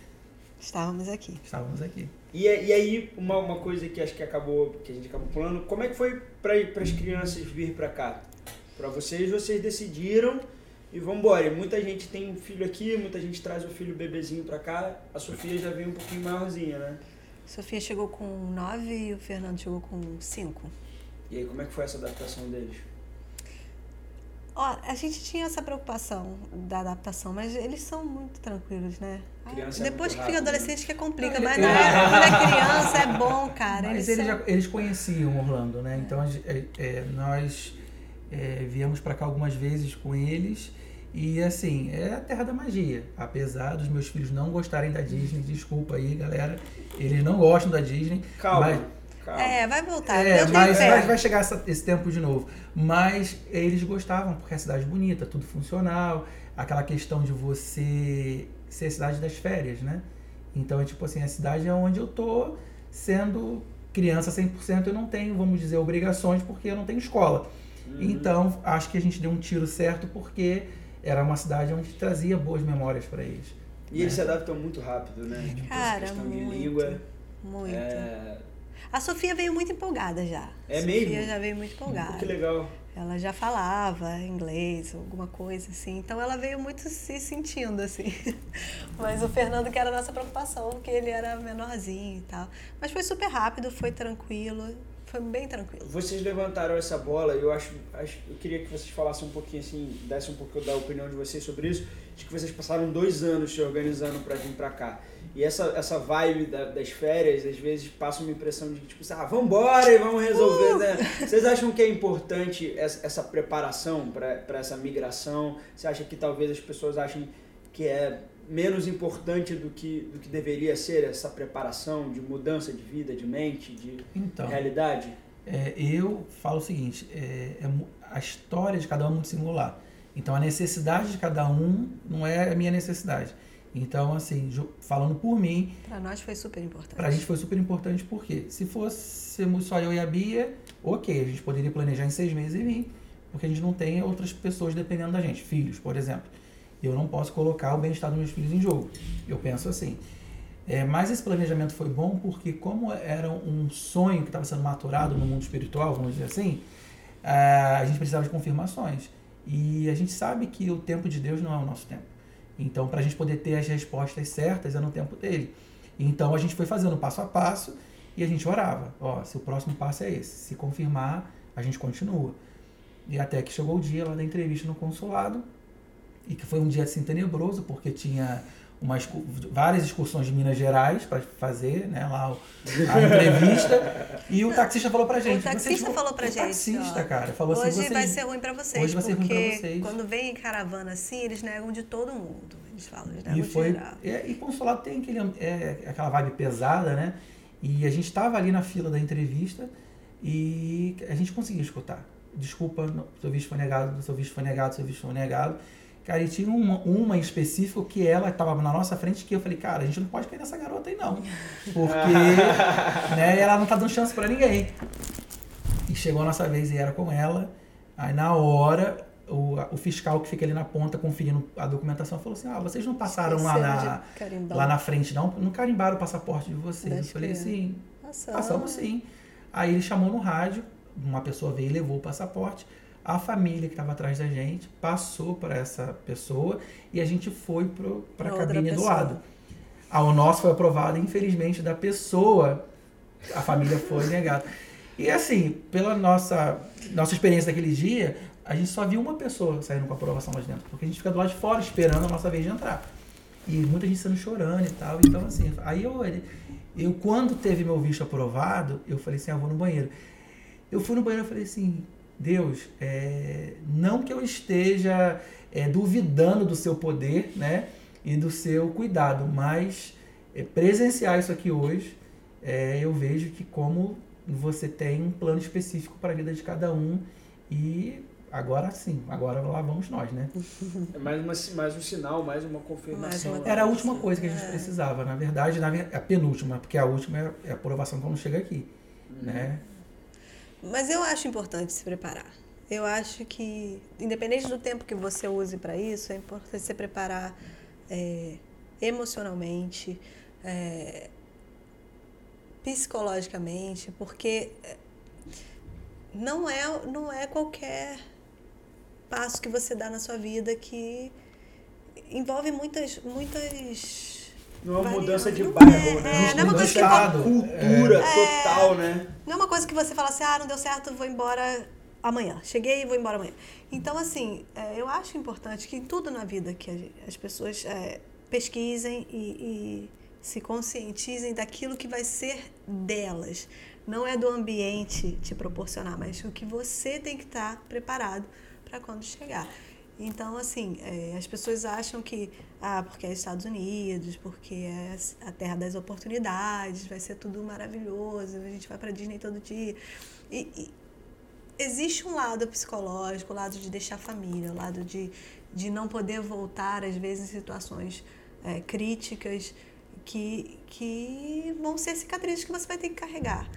estávamos aqui. Estávamos aqui. E, e aí, uma, uma coisa que acho que acabou, que a gente acabou pulando, como é que foi para as crianças vir para cá? Para vocês, vocês decidiram e vambora. E muita gente tem um filho aqui, muita gente traz o filho bebezinho para cá. A Sofia já veio um pouquinho maiorzinha, né? Sofia chegou com nove e o Fernando chegou com cinco. E aí, como é que foi essa adaptação deles? Ó, a gente tinha essa preocupação da adaptação, mas eles são muito tranquilos, né? Criança é Depois muito que fica rápido, adolescente que complica, Não, mas ele- na época, quando é criança é bom, cara. Mas eles eles, são- já, eles conheciam Orlando, né? Então a gen- é, é, nós é, viemos para cá algumas vezes com eles e assim, é a terra da magia. Apesar dos meus filhos não gostarem da Disney, desculpa aí, galera, eles não gostam da Disney. Calma, mas- calma. É, vai voltar. É, mas, mas vai chegar essa- esse tempo de novo. Mas eles gostavam, porque é a cidade bonita, tudo funcional, aquela questão de você ser a cidade das férias, né? Então é tipo assim, a cidade é onde eu tô sendo criança 100%, eu não tenho, vamos dizer, obrigações, porque eu não tenho escola. Uhum. Então acho que a gente deu um tiro certo, porque era uma cidade onde trazia boas memórias para eles. E eles se adaptam muito rápido, né? Tipo, Cara, questão muito. de língua. Muito. É, A Sofia veio muito empolgada já. É a Sofia mesmo? já veio muito empolgada. que legal. Ela já falava inglês, alguma coisa assim. Então ela veio muito se sentindo assim. Mas o Fernando que era a nossa preocupação, porque ele era menorzinho e tal. Mas foi super rápido, foi tranquilo, foi bem tranquilo. Vocês levantaram essa bola e eu acho, acho eu queria que vocês falassem um pouquinho assim, dessem um pouco da opinião de vocês sobre isso. Acho que vocês passaram dois anos se organizando para vir para cá. E essa, essa vibe da- das férias, às vezes passa uma impressão de tipo, ah, vambora e vamos resolver, né? Vocês acham que é importante essa, essa preparação para essa migração? Você acha que talvez as pessoas achem que é menos importante do que, do que deveria ser essa preparação de mudança de vida, de mente, de Então, realidade? É, eu falo o seguinte, é, é a história de cada um é muito singular. Então a necessidade de cada um não é a minha necessidade. Então, assim, falando por mim. Para nós foi super importante. Para a gente foi super importante porque se fôssemos só eu e a Bia, ok, a gente poderia planejar em seis meses e vir, porque a gente não tem outras pessoas dependendo da gente, filhos, por exemplo. Eu não posso colocar o bem-estar dos meus filhos em jogo. Eu penso assim. É, mas esse planejamento foi bom porque, como era um sonho que estava sendo maturado no mundo espiritual, vamos dizer assim, a gente precisava de confirmações. E a gente sabe que o tempo de Deus não é o nosso tempo. Então, para a gente poder ter as respostas certas, é no tempo dele. Então, a gente foi fazendo passo a passo e a gente orava. Ó, se o próximo passo é esse, se confirmar, a gente continua. E até que chegou o dia lá da entrevista no consulado, e que foi um dia assim tenebroso, porque tinha umas, várias excursões de Minas Gerais para fazer né, lá a entrevista. e o taxista falou pra gente. O taxista falou pra o gente. taxista, ó, cara, falou hoje assim. Hoje vai ser ruim pra vocês. Hoje vai ser ruim pra vocês. Quando vem em caravana assim, eles negam de todo mundo. Eles falam, eles negam e foi, de geral. É, e consulado tem aquele, é, aquela vibe pesada, né? E a gente estava ali na fila da entrevista e a gente conseguiu escutar. Desculpa, seu visto foi negado, seu visto foi negado, seu visto foi negado. Cara, e tinha uma, uma em específico que ela estava na nossa frente que eu falei, cara, a gente não pode cair nessa garota aí não. Porque né, ela não tá dando chance para ninguém. E chegou a nossa vez e era com ela. Aí na hora, o, o fiscal que fica ali na ponta conferindo a documentação falou assim: Ah, vocês não passaram lá na, lá na frente, não? Não carimbaram o passaporte de vocês. eu falei assim, passamos sim. Aí ele chamou no rádio, uma pessoa veio e levou o passaporte a família que estava atrás da gente passou para essa pessoa e a gente foi para a cabine do lado. Ah, o nosso foi aprovado, infelizmente, da pessoa, a família foi negada. E assim, pela nossa, nossa experiência daquele dia, a gente só viu uma pessoa saindo com a aprovação lá de dentro, porque a gente fica do lado de fora esperando a nossa vez de entrar. E muita gente sendo chorando e tal. Então, assim, aí eu, eu quando teve meu visto aprovado, eu falei assim, ah, vou no banheiro. Eu fui no banheiro e falei assim, Deus, é, não que eu esteja é, duvidando do seu poder né, e do seu cuidado, mas é, presenciar isso aqui hoje, é, eu vejo que como você tem um plano específico para a vida de cada um e agora sim, agora lá vamos nós, né? É mais, uma, mais um sinal, mais uma confirmação. Mais uma Era a última coisa que a gente é. precisava, na verdade, na, a penúltima, porque a última é, é a aprovação quando chega aqui, uhum. né? Mas eu acho importante se preparar. Eu acho que, independente do tempo que você use para isso, é importante se preparar é, emocionalmente, é, psicologicamente, porque é, não é, não é qualquer passo que você dá na sua vida que envolve muitas, muitas não é uma mudança de bairro, é, né? É, não é uma coisa que uma cultura é, total, né? Não é uma coisa que você fala assim, ah, não deu certo, vou embora amanhã. Cheguei e vou embora amanhã. Então, assim, é, eu acho importante que em tudo na vida que as pessoas é, pesquisem e, e se conscientizem daquilo que vai ser delas. Não é do ambiente te proporcionar, mas o que você tem que estar preparado para quando chegar. Então, assim, é, as pessoas acham que, ah, porque é Estados Unidos, porque é a terra das oportunidades, vai ser tudo maravilhoso, a gente vai para Disney todo dia. E, e, existe um lado psicológico, o lado de deixar a família, o lado de, de não poder voltar, às vezes, em situações é, críticas que, que vão ser cicatrizes que você vai ter que carregar.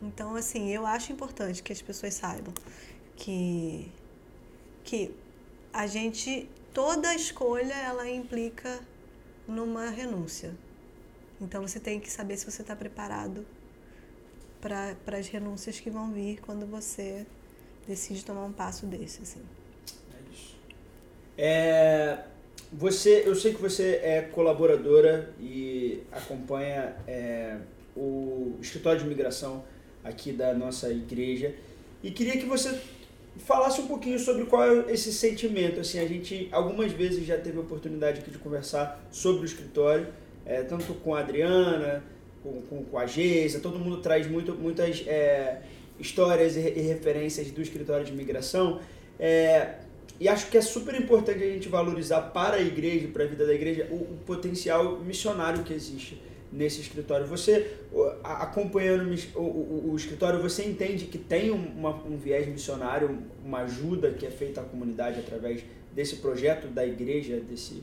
Então, assim, eu acho importante que as pessoas saibam que, que a gente toda escolha ela implica numa renúncia. Então você tem que saber se você está preparado para as renúncias que vão vir quando você decide tomar um passo desse. Assim. É isso. É, você, eu sei que você é colaboradora e acompanha é, o escritório de imigração aqui da nossa igreja e queria que você falasse um pouquinho sobre qual é esse sentimento. Assim, a gente algumas vezes já teve a oportunidade aqui de conversar sobre o escritório, é, tanto com a Adriana, com, com, com, a Geisa, todo mundo traz muito, muitas é, histórias e, e, referências do escritório de imigração. É, e acho que é super importante a gente valorizar para a igreja, para a vida da igreja, o, o potencial missionário que existe nesse escritório. Você, acompanhando o, o, o escritório, você entende que tem uma, um viés missionário, uma ajuda que é feita à comunidade através desse projeto da igreja, desse...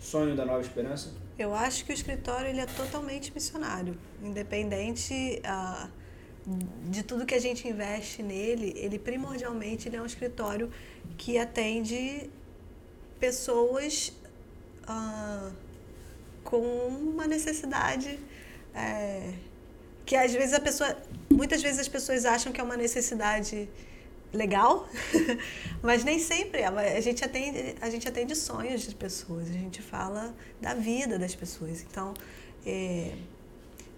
sonho da Nova Esperança? Eu acho que o escritório ele é totalmente missionário, independente uh, de tudo que a gente investe nele, ele primordialmente ele é um escritório que atende pessoas uh, com uma necessidade é, que às vezes a pessoa, muitas vezes as pessoas acham que é uma necessidade legal, mas nem sempre. A gente atende, a gente atende sonhos de pessoas, a gente fala da vida das pessoas. Então, é,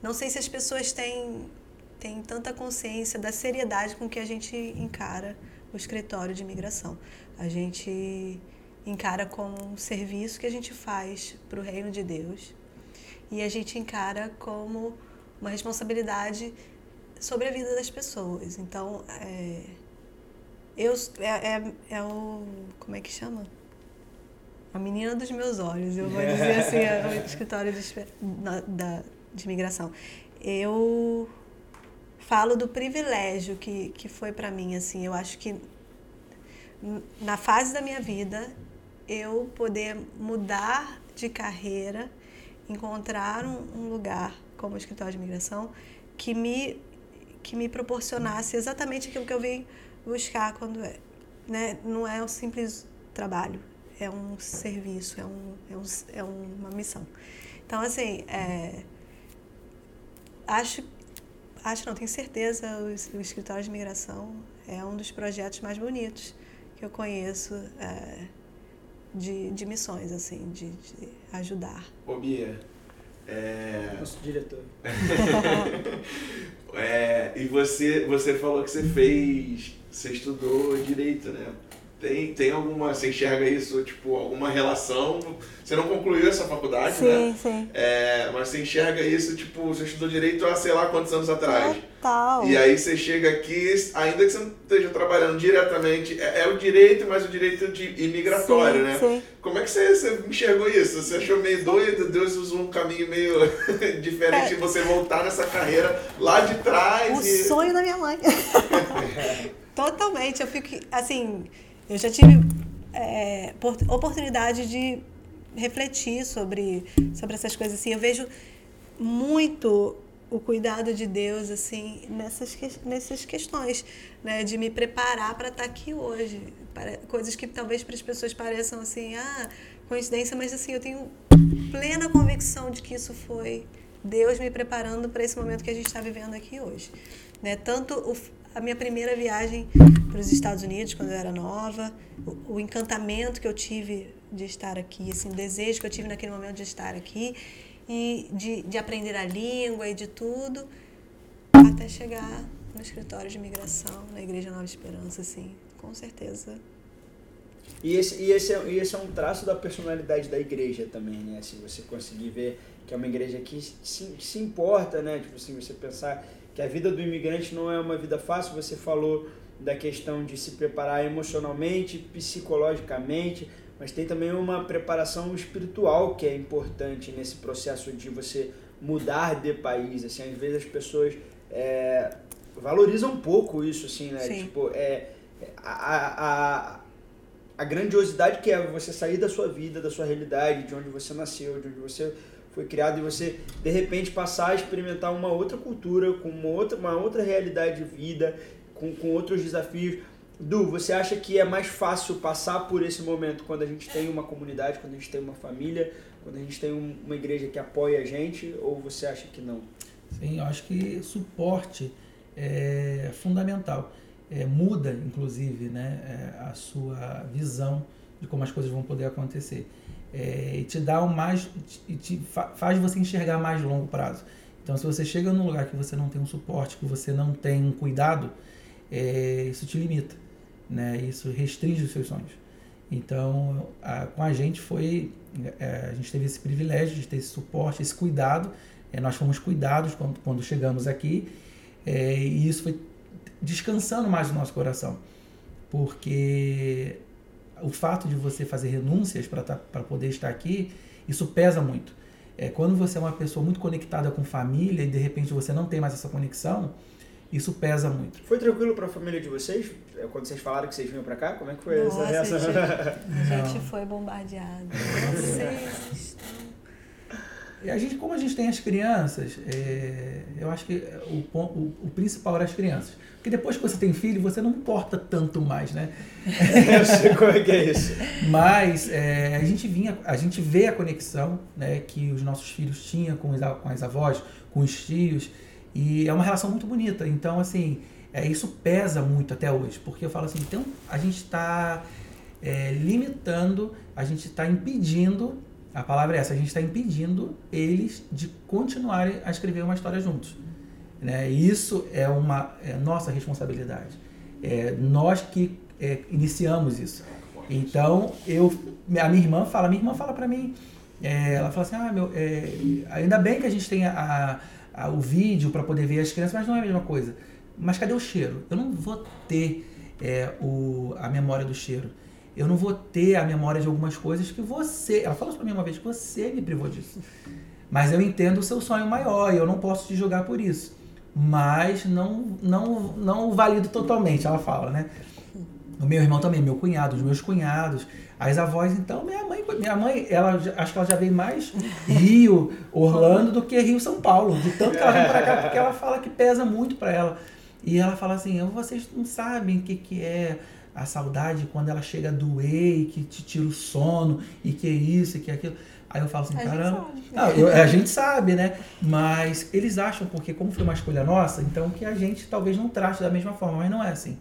não sei se as pessoas têm, têm tanta consciência da seriedade com que a gente encara o escritório de imigração. A gente encara como um serviço que a gente faz para o reino de Deus e a gente encara como uma responsabilidade sobre a vida das pessoas. Então, é, eu, é, é, é, o. Como é que chama? A menina dos meus olhos, eu vou dizer assim, é o escritório de, na, da, de imigração. Eu falo do privilégio que, que foi para mim, assim, eu acho que na fase da minha vida eu poder mudar de carreira, encontrar um, lugar como o escritório de imigração que me que me proporcionasse exatamente aquilo que eu vim buscar quando é, né? Não é um simples trabalho, é um serviço, é, um, é, um, é uma missão. Então, assim, é, acho, acho não, tenho certeza, o, o escritório de imigração é um dos projetos mais bonitos que eu conheço é, de, de missões, assim, de, de ajudar. Ô, Bia, é... Nosso diretor. é, e você, você falou que você fez você estudou direito, né? Tem, tem alguma, você enxerga isso, tipo, alguma relação? Você não concluiu essa faculdade, sim, né? Sim, sim. É, mas você enxerga isso, tipo, você estudou direito há sei lá quantos anos atrás. Total. E aí você chega aqui, ainda que você não esteja trabalhando diretamente, é, é o direito, mas o direito de imigratório, sim, né? Sim. Como é que você, você enxergou isso? Você achou meio doido? Deus usou um caminho meio diferente de você voltar nessa carreira lá de trás? O e... sonho da minha mãe. Totalmente. Eu fico, assim, eu já tive é, oportunidade de refletir sobre, sobre essas coisas. Assim, eu vejo muito o cuidado de Deus assim nessas, nessas questões, né, de me preparar para estar tá aqui hoje. Para, coisas que talvez para as pessoas pareçam assim, ah, coincidência, mas assim, eu tenho plena convicção de que isso foi Deus me preparando para esse momento que a gente está vivendo aqui hoje. Né? Tanto o, a minha primeira viagem para os Estados Unidos, quando eu era nova, o, o, encantamento que eu tive de estar aqui, assim, o desejo que eu tive naquele momento de estar aqui e de, de aprender a língua e de tudo, até chegar no escritório de imigração, na Igreja Nova Esperança, assim, com certeza. E esse, e, esse é, e esse é um traço da personalidade da igreja também, né? Se você conseguir ver que é uma igreja que se, se importa, né? Tipo assim, você pensar que a vida do imigrante não é uma vida fácil. Você falou da questão de se preparar emocionalmente, psicologicamente, mas tem também uma preparação espiritual que é importante nesse processo de você mudar de país. Assim, às vezes as pessoas é, valorizam um pouco isso, assim, né? Sim. Tipo, é, a, a, a grandiosidade que é você sair da sua vida, da sua realidade, de onde você nasceu, de onde você foi criado e você de repente passar a experimentar uma outra cultura, com uma outra, uma outra realidade de vida, com, com outros desafios. Du, você acha que é mais fácil passar por esse momento quando a gente tem uma comunidade, quando a gente tem uma família, quando a gente tem um, uma igreja que apoia a gente, ou você acha que não? Sim, eu acho que suporte é fundamental. É, muda, inclusive, né, é, a sua visão de como as coisas vão poder acontecer é, e te dá o mais e te fa faz você enxergar mais longo prazo. Então, se você chega num lugar que você não tem um suporte, que você não tem um cuidado, é, isso te limita, né? Isso restringe os seus sonhos. Então, a, com a gente foi, é, a gente teve esse privilégio de ter esse suporte, esse cuidado. É, nós fomos cuidados quando, quando chegamos aqui é, e isso foi descansando mais o nosso coração, porque o fato de você fazer renúncias para tá, poder estar aqui, isso pesa muito. É, quando você é uma pessoa muito conectada com família e de repente você não tem mais essa conexão, Isso pesa muito. Foi tranquilo para a família de vocês? É, quando vocês falaram que vocês vinham para cá, como é que foi Nossa, essa reação? A gente foi bombardeado. Vocês estão e a gente, como a gente tem as crianças, é, eu acho que o, o, o, principal era as crianças. Porque depois que você tem filho, você não importa tanto mais, né? eu sei como é que é isso. Mas é, a gente vinha, a gente vê a conexão né, que os nossos filhos tinham com, os, com as avós, com os tios, e é uma relação muito bonita. Então, assim, é, isso pesa muito até hoje, porque eu falo assim, então a gente está é, limitando, a gente está impedindo a palavra é essa, a gente está impedindo eles de continuarem a escrever uma história juntos. Né? Isso é uma é nossa responsabilidade. É nós que é, iniciamos isso. Então, eu, a minha irmã fala, minha irmã fala para mim, é, ela fala assim, ah, meu, é, ainda bem que a gente tem a, a, o vídeo para poder ver as crianças, mas não é a mesma coisa. Mas cadê o cheiro? Eu não vou ter é, o, a memória do cheiro eu não vou ter a memória de algumas coisas que você. Ela falou isso pra mim uma vez, que você me privou disso. Mas eu entendo o seu sonho maior e eu não posso te julgar por isso. Mas não, não, não valido totalmente, ela fala, né? O meu irmão também, meu cunhado, os meus cunhados, as avós, então, minha mãe, minha mãe, ela acho que ela já veio mais Rio, Orlando do que Rio São Paulo, de tanto que ela vem pra cá, porque ela fala que pesa muito para ela. E ela fala assim, vocês não sabem o que, que é a saudade quando ela chega a doer e que te tira o sono e que é isso e que é aquilo. Aí eu falo assim, a caramba. Não, eu, a gente sabe, né? Mas eles acham, porque como foi uma escolha nossa, então que a gente talvez não trate da mesma forma, mas não é assim.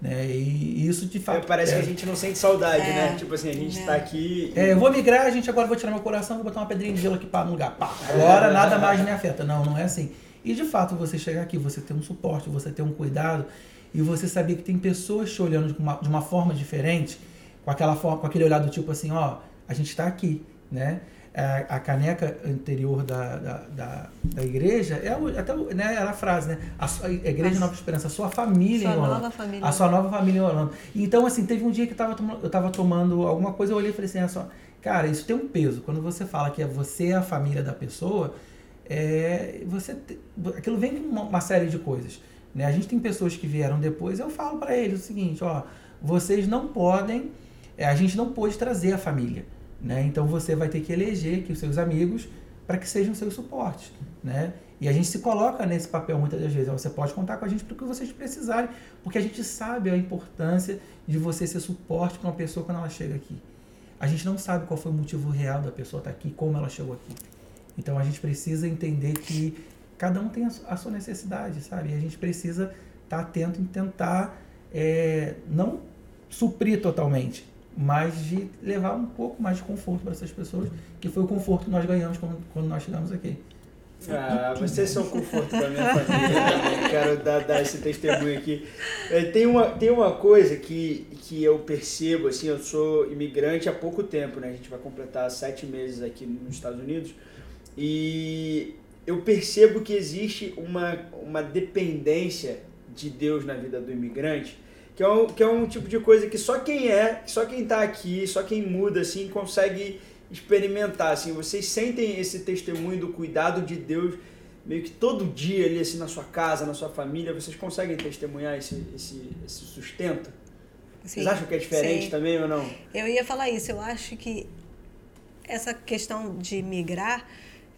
Né? E isso de fato. É, parece é. que a gente não sente saudade, é. né? Tipo assim, a gente está é. aqui. É, eu vou migrar, a gente agora vou tirar meu coração, vou botar uma pedrinha de gelo aqui para no lugar. Pá, agora nada mais me afeta. Não, não é assim. E de fato, você chegar aqui, você ter um suporte, você ter um cuidado e você saber que tem pessoas te olhando de uma, de uma forma diferente, com aquela forma, com aquele olhar do tipo assim, ó, a gente está aqui, né? A, é, a, caneca anterior da, da, da, da igreja é o, até né, era a frase, né? A, a igreja Nova Esperança, a sua família sua em Holanda. Nova família. A sua nova família em Holanda. Então, assim, teve um dia que eu tava, eu tava tomando alguma coisa, eu olhei e falei assim, é só, cara, isso tem um peso. Quando você fala que é você a família da pessoa, é, você aquilo vem com uma, uma série de coisas. Né? A gente tem pessoas que vieram depois, eu falo para eles o seguinte, ó, vocês não podem, é, a gente não pôde trazer a família, né? Então você vai ter que eleger que os seus amigos para que sejam seus suportes, né? E a gente se coloca nesse papel muitas das vezes. Você pode contar com a gente para o que vocês precisarem, porque a gente sabe a importância de você ser suporte para uma pessoa quando ela chega aqui. A gente não sabe qual foi o motivo real da pessoa estar tá aqui, como ela chegou aqui. Então a gente precisa entender que cada um tem a sua necessidade, sabe? E a gente precisa estar tá atento em tentar é, não suprir totalmente, mas de levar um pouco mais de conforto para essas pessoas, que foi o conforto que nós ganhamos quando, quando nós chegamos aqui. Ah, vocês são conforto para minha família. Quero dar, dar, esse testemunho aqui. É, tem, uma, tem uma coisa que, que eu percebo, assim, eu sou imigrante há pouco tempo, né? A gente vai completar sete meses aqui nos Estados Unidos. E eu percebo que existe uma, uma dependência de Deus na vida do imigrante, que é, um, que é um tipo de coisa que só quem é, só quem está aqui, só quem muda assim consegue experimentar. Assim, vocês sentem esse testemunho do cuidado de Deus meio que todo dia ali assim na sua casa, na sua família, vocês conseguem testemunhar esse, esse, esse sustento? Sim, vocês acham que é diferente sim. também ou não? Eu ia falar isso, eu acho que essa questão de migrar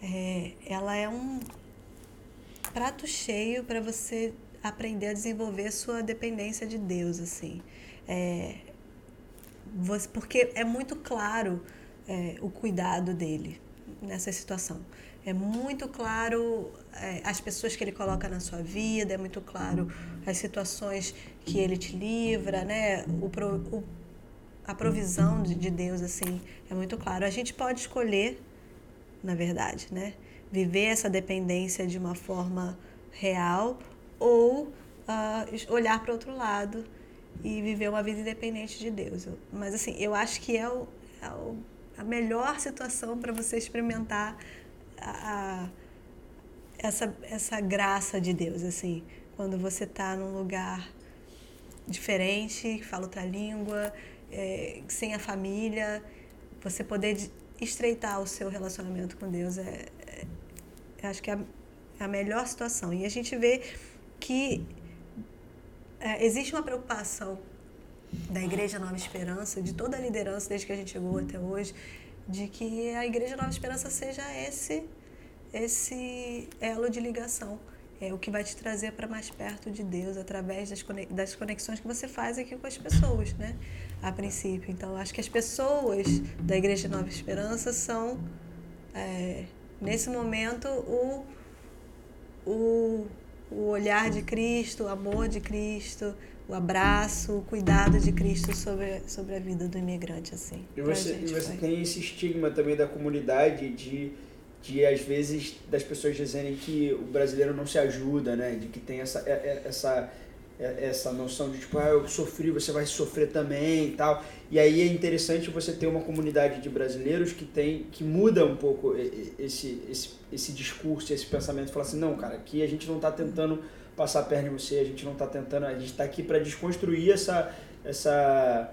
é, ela é um prato cheio para você aprender a desenvolver sua dependência de Deus, assim. É, você, porque é muito claro é, o cuidado dele nessa situação. É muito claro é, as pessoas que ele coloca na sua vida, é muito claro as situações que ele te livra, né? O, o, a provisão de, de Deus, assim, é muito claro. A gente pode escolher na verdade, né? Viver essa dependência de uma forma real ou uh, olhar para outro lado e viver uma vida independente de Deus. Mas assim, eu acho que é, o, é o, a melhor situação para você experimentar a, a, essa, essa graça de Deus, assim, quando você está num lugar diferente, fala outra língua, é, sem a família, você poder estreitar o seu relacionamento com Deus é, é acho que é a, é a, melhor situação. E a gente vê que é, existe uma preocupação da Igreja Nova Esperança, de toda a liderança desde que a gente chegou até hoje, de que a Igreja Nova Esperança seja esse esse elo de ligação, é o que vai te trazer para mais perto de Deus através das conexões que você faz aqui com as pessoas, né? A princípio. Então, acho que as pessoas da Igreja Nova Esperança são é, nesse momento o, o, o olhar de Cristo, o amor de Cristo, o abraço, o cuidado de Cristo sobre, sobre a vida do imigrante, assim. E você, e você tem esse estigma também da comunidade de, de, às vezes, das pessoas dizerem que o brasileiro não se ajuda, né? De que tem essa, é, é, essa, essa noção de, tipo, ah, eu sofri, você vai sofrer também e tal. E aí é interessante você ter uma comunidade de brasileiros que tem que muda um pouco esse, esse, esse discurso, esse pensamento. Falar assim, não, cara, aqui a gente não está tentando passar a perna em você, a gente não está tentando, a gente está aqui para desconstruir essa, essa,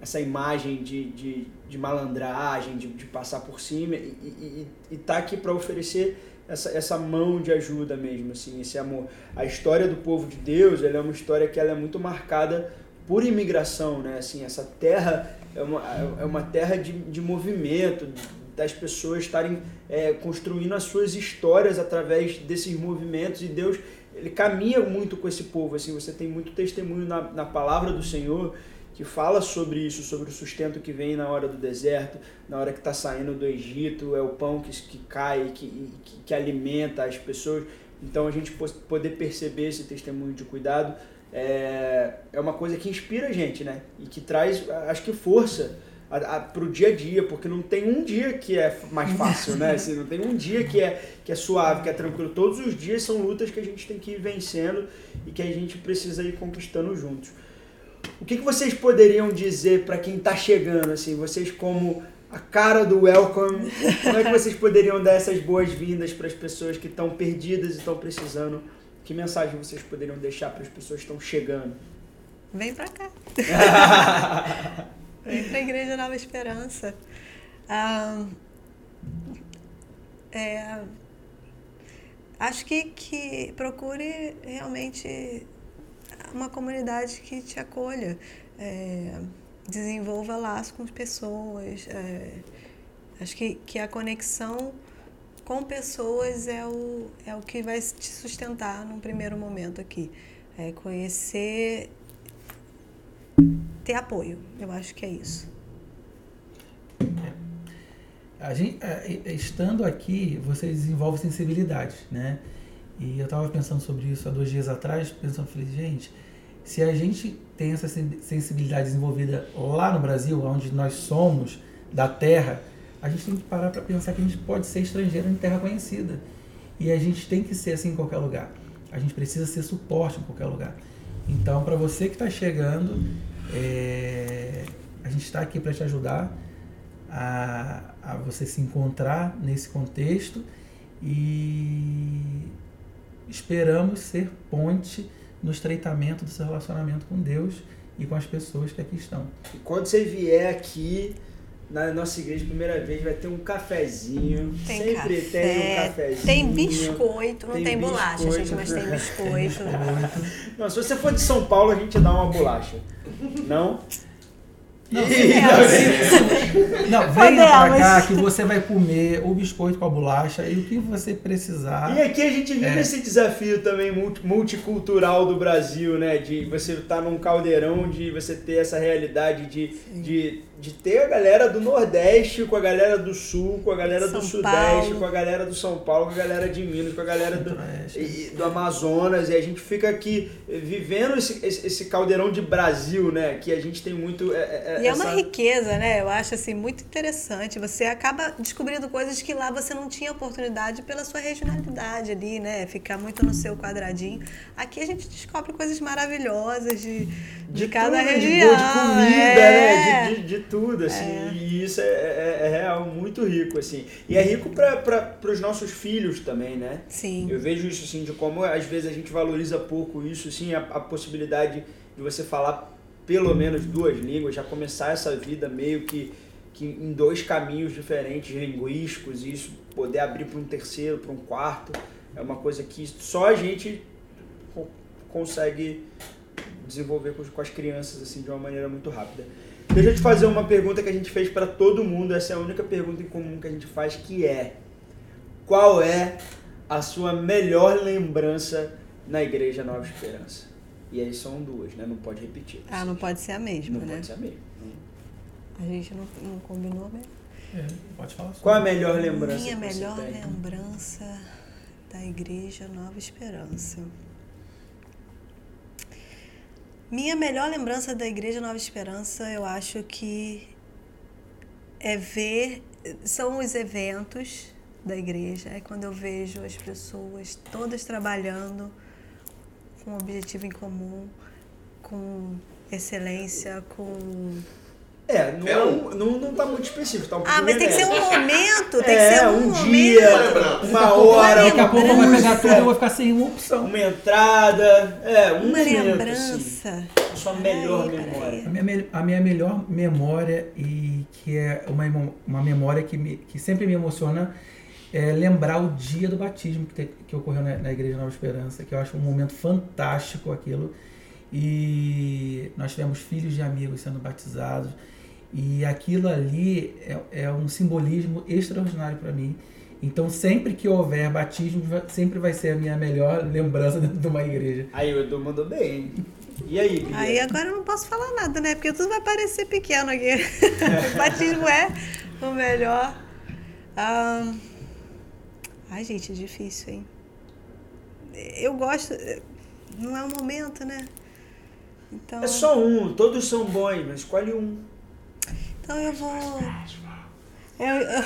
essa imagem de, de, de malandragem, de, de passar por cima e está aqui para oferecer essa, essa mão de ajuda mesmo, assim, esse amor. A história do povo de Deus, ela é uma história que ela é muito marcada por imigração, né? Assim, essa terra é uma, é uma terra de, de movimento, das pessoas estarem é, construindo as suas histórias através desses movimentos e Deus ele caminha muito com esse povo, assim, você tem muito testemunho na, na palavra do Senhor que fala sobre isso, sobre o sustento que vem na hora do deserto, na hora que está saindo do Egito, é o pão que, que cai, que, que, que alimenta as pessoas. Então a gente poder perceber esse testemunho de cuidado é, é uma coisa que inspira a gente, né? E que traz, acho que força para o dia a dia, porque não tem um dia que é mais fácil, né? Assim, não tem um dia que é, que é suave, que é tranquilo. Todos os dias são lutas que a gente tem que ir vencendo e que a gente precisa ir conquistando juntos. O que, que vocês poderiam dizer para quem está chegando, assim, vocês como a cara do welcome, como é que vocês poderiam dar essas boas-vindas para as pessoas que estão perdidas e estão precisando? Que mensagem vocês poderiam deixar para as pessoas que estão chegando? Vem para cá. Vem para a Igreja Nova Esperança. Ah, é, acho que, que procure realmente uma comunidade que te acolha, é, desenvolva laços com as pessoas. É, acho que, que a conexão com pessoas é o, é o que vai te sustentar num primeiro momento aqui. É conhecer ter apoio. Eu acho que é isso. A gente, é, estando aqui, você desenvolve sensibilidade, né? E eu estava pensando sobre isso há dois dias atrás, pensando, falei, gente, se a gente tem essa sensibilidade desenvolvida lá no Brasil, onde nós somos da terra, a gente tem que parar para pensar que a gente pode ser estrangeiro em terra conhecida. E a gente tem que ser assim em qualquer lugar. A gente precisa ser suporte em qualquer lugar. Então, para você que está chegando, é, a gente está aqui para te ajudar a, a você se encontrar nesse contexto e esperamos ser ponte no estreitamento do seu relacionamento com Deus e com as pessoas que aqui estão. E quando você vier aqui, na nossa igreja, primeira vez, vai ter um cafezinho. Tem Sempre café, tem um cafezinho. Tem biscoito, não tem, tem bolacha, gente, mas tem biscoito. não, se você for de São Paulo, a gente dá uma bolacha. Não? Não, não venha pra cá que você vai comer o biscoito com a bolacha e o que você precisar. E aqui a gente vive é. esse desafio também multicultural do Brasil, né? De você estar tá num caldeirão, de você ter essa realidade de, de de ter a galera do Nordeste com a galera do Sul, com a galera São do Sudeste, Paulo. com a galera do São Paulo, com a galera de Minas, com a galera do, e, do Amazonas, e a gente fica aqui vivendo esse, esse, caldeirão de Brasil, né? Que a gente tem muito. É, é, e é uma riqueza, né? Eu acho assim, muito interessante. Você acaba descobrindo coisas que lá você não tinha oportunidade pela sua regionalidade ali, né? Ficar muito no seu quadradinho. Aqui a gente descobre coisas maravilhosas de, de, de cada tudo, região. De, de comida, né? De, de, de tudo, assim, é. e isso é, é, é, real, muito rico, assim. E é rico para os nossos filhos também, né? Sim. Eu vejo isso, assim, de como às vezes a gente valoriza pouco isso, assim, a, a possibilidade de você falar pelo menos duas línguas, já começar essa vida meio que, que em dois caminhos diferentes, linguísticos, e isso poder abrir para um terceiro, para um quarto, é uma coisa que só a gente consegue desenvolver com, com as crianças assim de uma maneira muito rápida. Deixa eu te fazer uma pergunta que a gente fez para todo mundo, essa é a única pergunta em comum que a gente faz, que é qual é a sua melhor lembrança na igreja Nova Esperança? E aí são duas, né? Não pode repetir. Ah, não pode ser a mesma, Não né? pode ser a mesma. A gente não, não combinou mesmo. É, pode falar sobre. Qual a melhor lembrança Minha que você melhor tem? lembrança da Igreja Nova Esperança. Minha melhor lembrança da Igreja Nova Esperança, eu acho que é ver. São os eventos da igreja. É quando eu vejo as pessoas todas trabalhando com um objetivo em comum, com excelência, com É, não, É é um- um- não, não tá muito específico, tá um Ah, mas tem que ser um momento, tem É, que ser um, um momento. dia, Lembrança. uma hora, Daqui a pouco vai pegar tudo e eu vou ficar sem uma opção. uma entrada, é, um Uma momento, assim. lembrança. A sua melhor peraí. memória. A minha, a minha melhor memória e que é uma, uma memória que, me, que sempre me emociona é lembrar o dia do batismo que, te- que ocorreu na, na Igreja Nova Esperança, que eu acho um momento fantástico aquilo. E nós tivemos filhos de amigos sendo batizados. E aquilo ali é, é um simbolismo extraordinário para mim. Então, sempre que houver batismo, sempre vai ser a minha melhor lembrança dentro de uma igreja. Aí o Edu mandou bem. hein? E aí, Bia? Aí agora eu não posso falar nada, né? Porque tudo vai parecer pequeno aqui. o batismo é o melhor. Ah, Ai, gente, é difícil, hein? Eu gosto. Não é o momento, né? Então, É só um, todos são bons, mas escolhe um. Então eu vou. Eu, eu,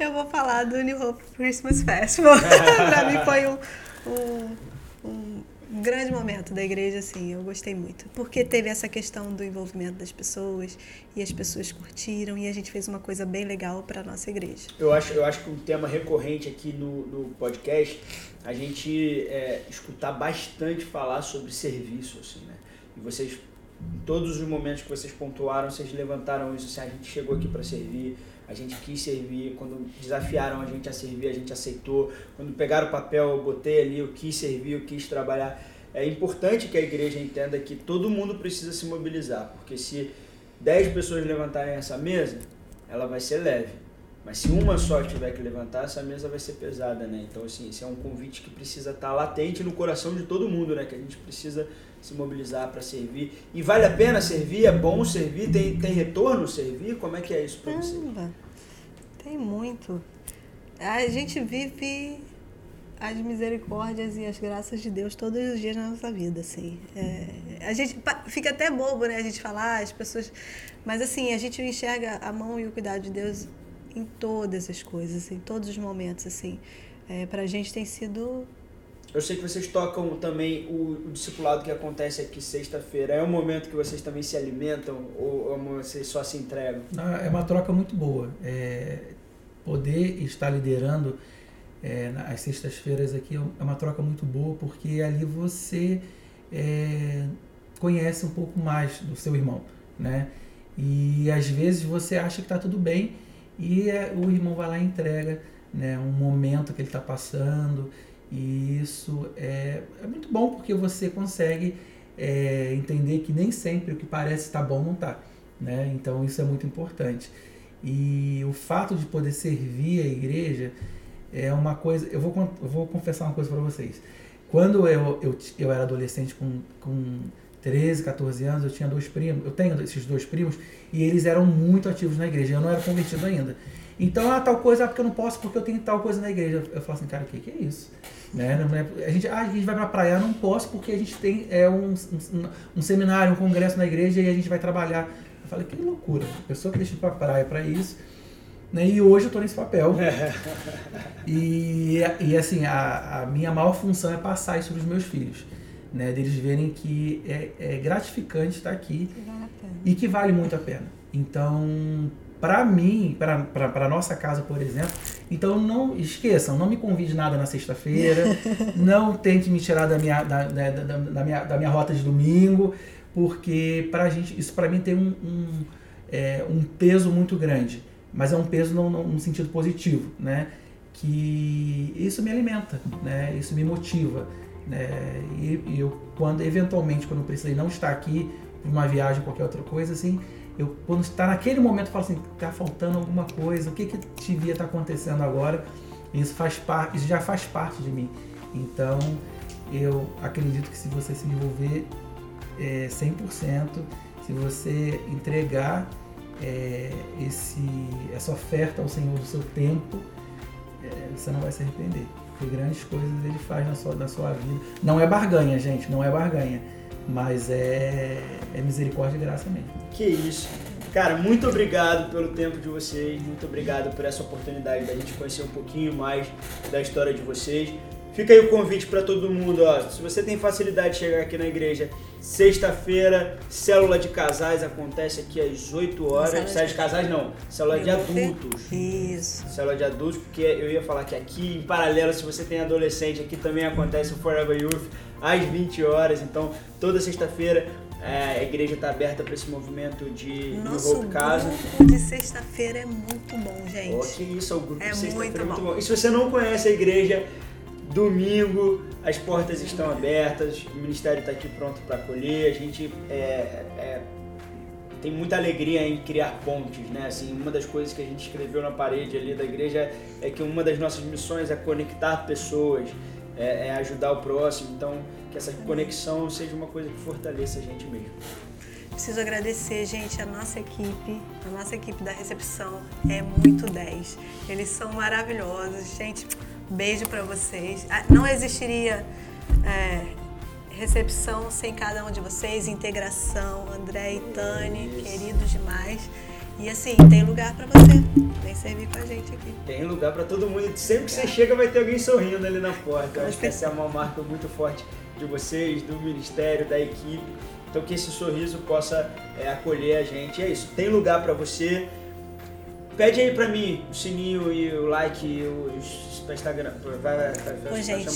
eu vou falar do New Hope Christmas Festival. pra mim foi um, um, um grande momento da igreja, assim. Eu gostei muito. Porque teve essa questão do envolvimento das pessoas e as pessoas curtiram e a gente fez uma coisa bem legal para nossa igreja. Eu acho, eu acho que um tema recorrente aqui no, no podcast, a gente é, escutar bastante falar sobre serviço, assim, né? E vocês, todos os momentos que vocês pontuaram, vocês levantaram isso, assim, a gente chegou aqui para servir, a gente quis servir, quando desafiaram a gente a servir, a gente aceitou, quando pegaram o papel, eu botei ali, eu quis servir, eu quis trabalhar. É importante que a igreja entenda que todo mundo precisa se mobilizar, porque se 10 pessoas levantarem essa mesa, ela vai ser leve. Mas se uma só tiver que levantar, essa mesa vai ser pesada, né? Então, assim, esse é um convite que precisa estar latente no coração de todo mundo, né? Que a gente precisa se mobilizar para servir. E vale a pena servir? É bom servir? Tem, tem retorno servir? Como é que é isso para você? Tem muito. A gente vive as misericórdias e as graças de Deus todos os dias na nossa vida, assim. É, a gente fica até bobo, né? A gente falar, as pessoas... Mas, assim, a gente enxerga a mão e o cuidado de Deus em todas as coisas, em todos os momentos, assim. É, pra gente tem sido... Eu sei que vocês tocam também o, o discipulado que acontece aqui sexta-feira. É um momento que vocês também se alimentam ou, ou vocês só se entregam? Ah, É uma troca muito boa. É, poder estar liderando é, as sextas-feiras aqui é uma troca muito boa, porque ali você é, conhece um pouco mais do seu irmão, né? E às vezes você acha que está tudo bem e é, o irmão vai lá e entrega né, um momento que ele está passando e isso é, é muito bom porque você consegue é, entender que nem sempre o que parece estar bom não está, né? Então isso é muito importante. E o fato de poder servir a igreja é uma coisa. Eu vou, eu vou confessar uma coisa para vocês. Quando eu, eu, eu era adolescente, com, com 13, 14 anos, eu tinha dois primos. Eu tenho esses dois primos e eles eram muito ativos na igreja. Eu não era convertido ainda. Então, ah, tal coisa, ah, porque eu não posso, porque eu tenho tal coisa na igreja. Eu falo assim, cara, o que, que é isso? Né? Não é- A, gente, ah, a gente vai pra praia, eu não posso porque a gente tem é, um, um, um seminário, um congresso na igreja e a gente vai trabalhar. Eu falei, que loucura. A pessoa que deixa pra praia para isso. Né? E hoje eu tô nesse papel. E, e assim, a, a minha maior função é passar isso para os meus filhos. Né? Deles verem que é, é gratificante estar aqui Vale e que vale muito a pena. Então, para mim, para nossa casa, por exemplo, então não esqueçam, não me convide nada na sexta-feira, não tente me tirar da minha, da, da, da, da minha, da minha rota de domingo, porque pra gente, isso para mim tem um, um, é, um peso muito grande, mas é um peso no, no sentido positivo, né? Que isso me alimenta, né? Isso me motiva. É, e, e eu, quando, eventualmente, quando eu precisei não estar aqui, uma viagem, qualquer outra coisa, assim, eu, quando está naquele momento, eu falo assim, tá faltando alguma coisa, o que que devia estar tá acontecendo agora? Isso faz parte, isso já faz parte de mim. Então, eu acredito que se você se envolver é, 100%, se você entregar é, esse, essa oferta ao Senhor do seu tempo, é, você não vai se arrepender. Porque grandes coisas ele faz na sua, na sua vida. Não é barganha, gente, não é barganha. Mas é, é misericórdia e graça mesmo. Que isso. Cara, muito obrigado pelo tempo de vocês, muito obrigado por essa oportunidade da gente conhecer um pouquinho mais da história de vocês. Fica aí o convite para todo mundo, ó. Se você tem facilidade de chegar aqui na igreja, sexta-feira, célula de casais acontece aqui às 8 horas. Célula de casais não, célula de adultos. Isso. Célula de adultos, porque eu ia falar que aqui, em paralelo, se você tem adolescente, aqui também acontece o Forever Youth às 20 horas. Então, toda sexta-feira é, a igreja está aberta para esse movimento de Nosso Hope Casa. O de sexta-feira é muito bom, gente. Oh, que isso, o grupo é de sexta-feira é muito bom. E se você não conhece a igreja, Domingo, as portas estão abertas, o Ministério está aqui pronto para acolher. A gente é, é, tem muita alegria em criar pontes, né? Assim, uma das coisas que a gente escreveu na parede ali da igreja é que uma das nossas missões é conectar pessoas, é, é ajudar o próximo. Então, que essa conexão seja uma coisa que fortaleça a gente mesmo. Preciso agradecer, gente, a nossa equipe, a nossa equipe da recepção é muito 10. Eles são maravilhosos, gente. Beijo para vocês. Ah, não existiria é, recepção sem cada um de vocês, integração, André e Tani, Isso. queridos demais. E assim, tem lugar para você. Vem servir com a gente aqui. Tem lugar para todo mundo. Sempre que você chega vai ter alguém sorrindo ali na porta. Eu acho que essa é uma marca muito forte de vocês, do ministério, da equipe. Então que esse sorriso possa é, acolher a gente. É isso. Tem lugar para você. Pede aí para mim o sininho e o like e os no Instagram. Vai, vai, vai, vai gente,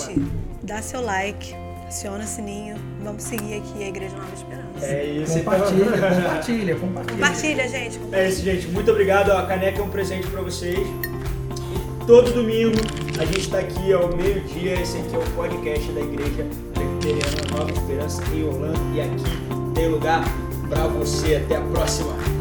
dá seu like, aciona o sininho. Vamos seguir aqui a Igreja Nova Esperança. É isso. Compartilha, então. compartilha, compartilha. Compartilha, gente. Compartilha. É isso, gente. Muito obrigado. A caneca é um presente para vocês. Todo domingo a gente está aqui ao meio-dia. Esse aqui é o podcast da Igreja Presbiteriana Nova Esperança em Orlando. E aqui tem lugar para você. Até a próxima.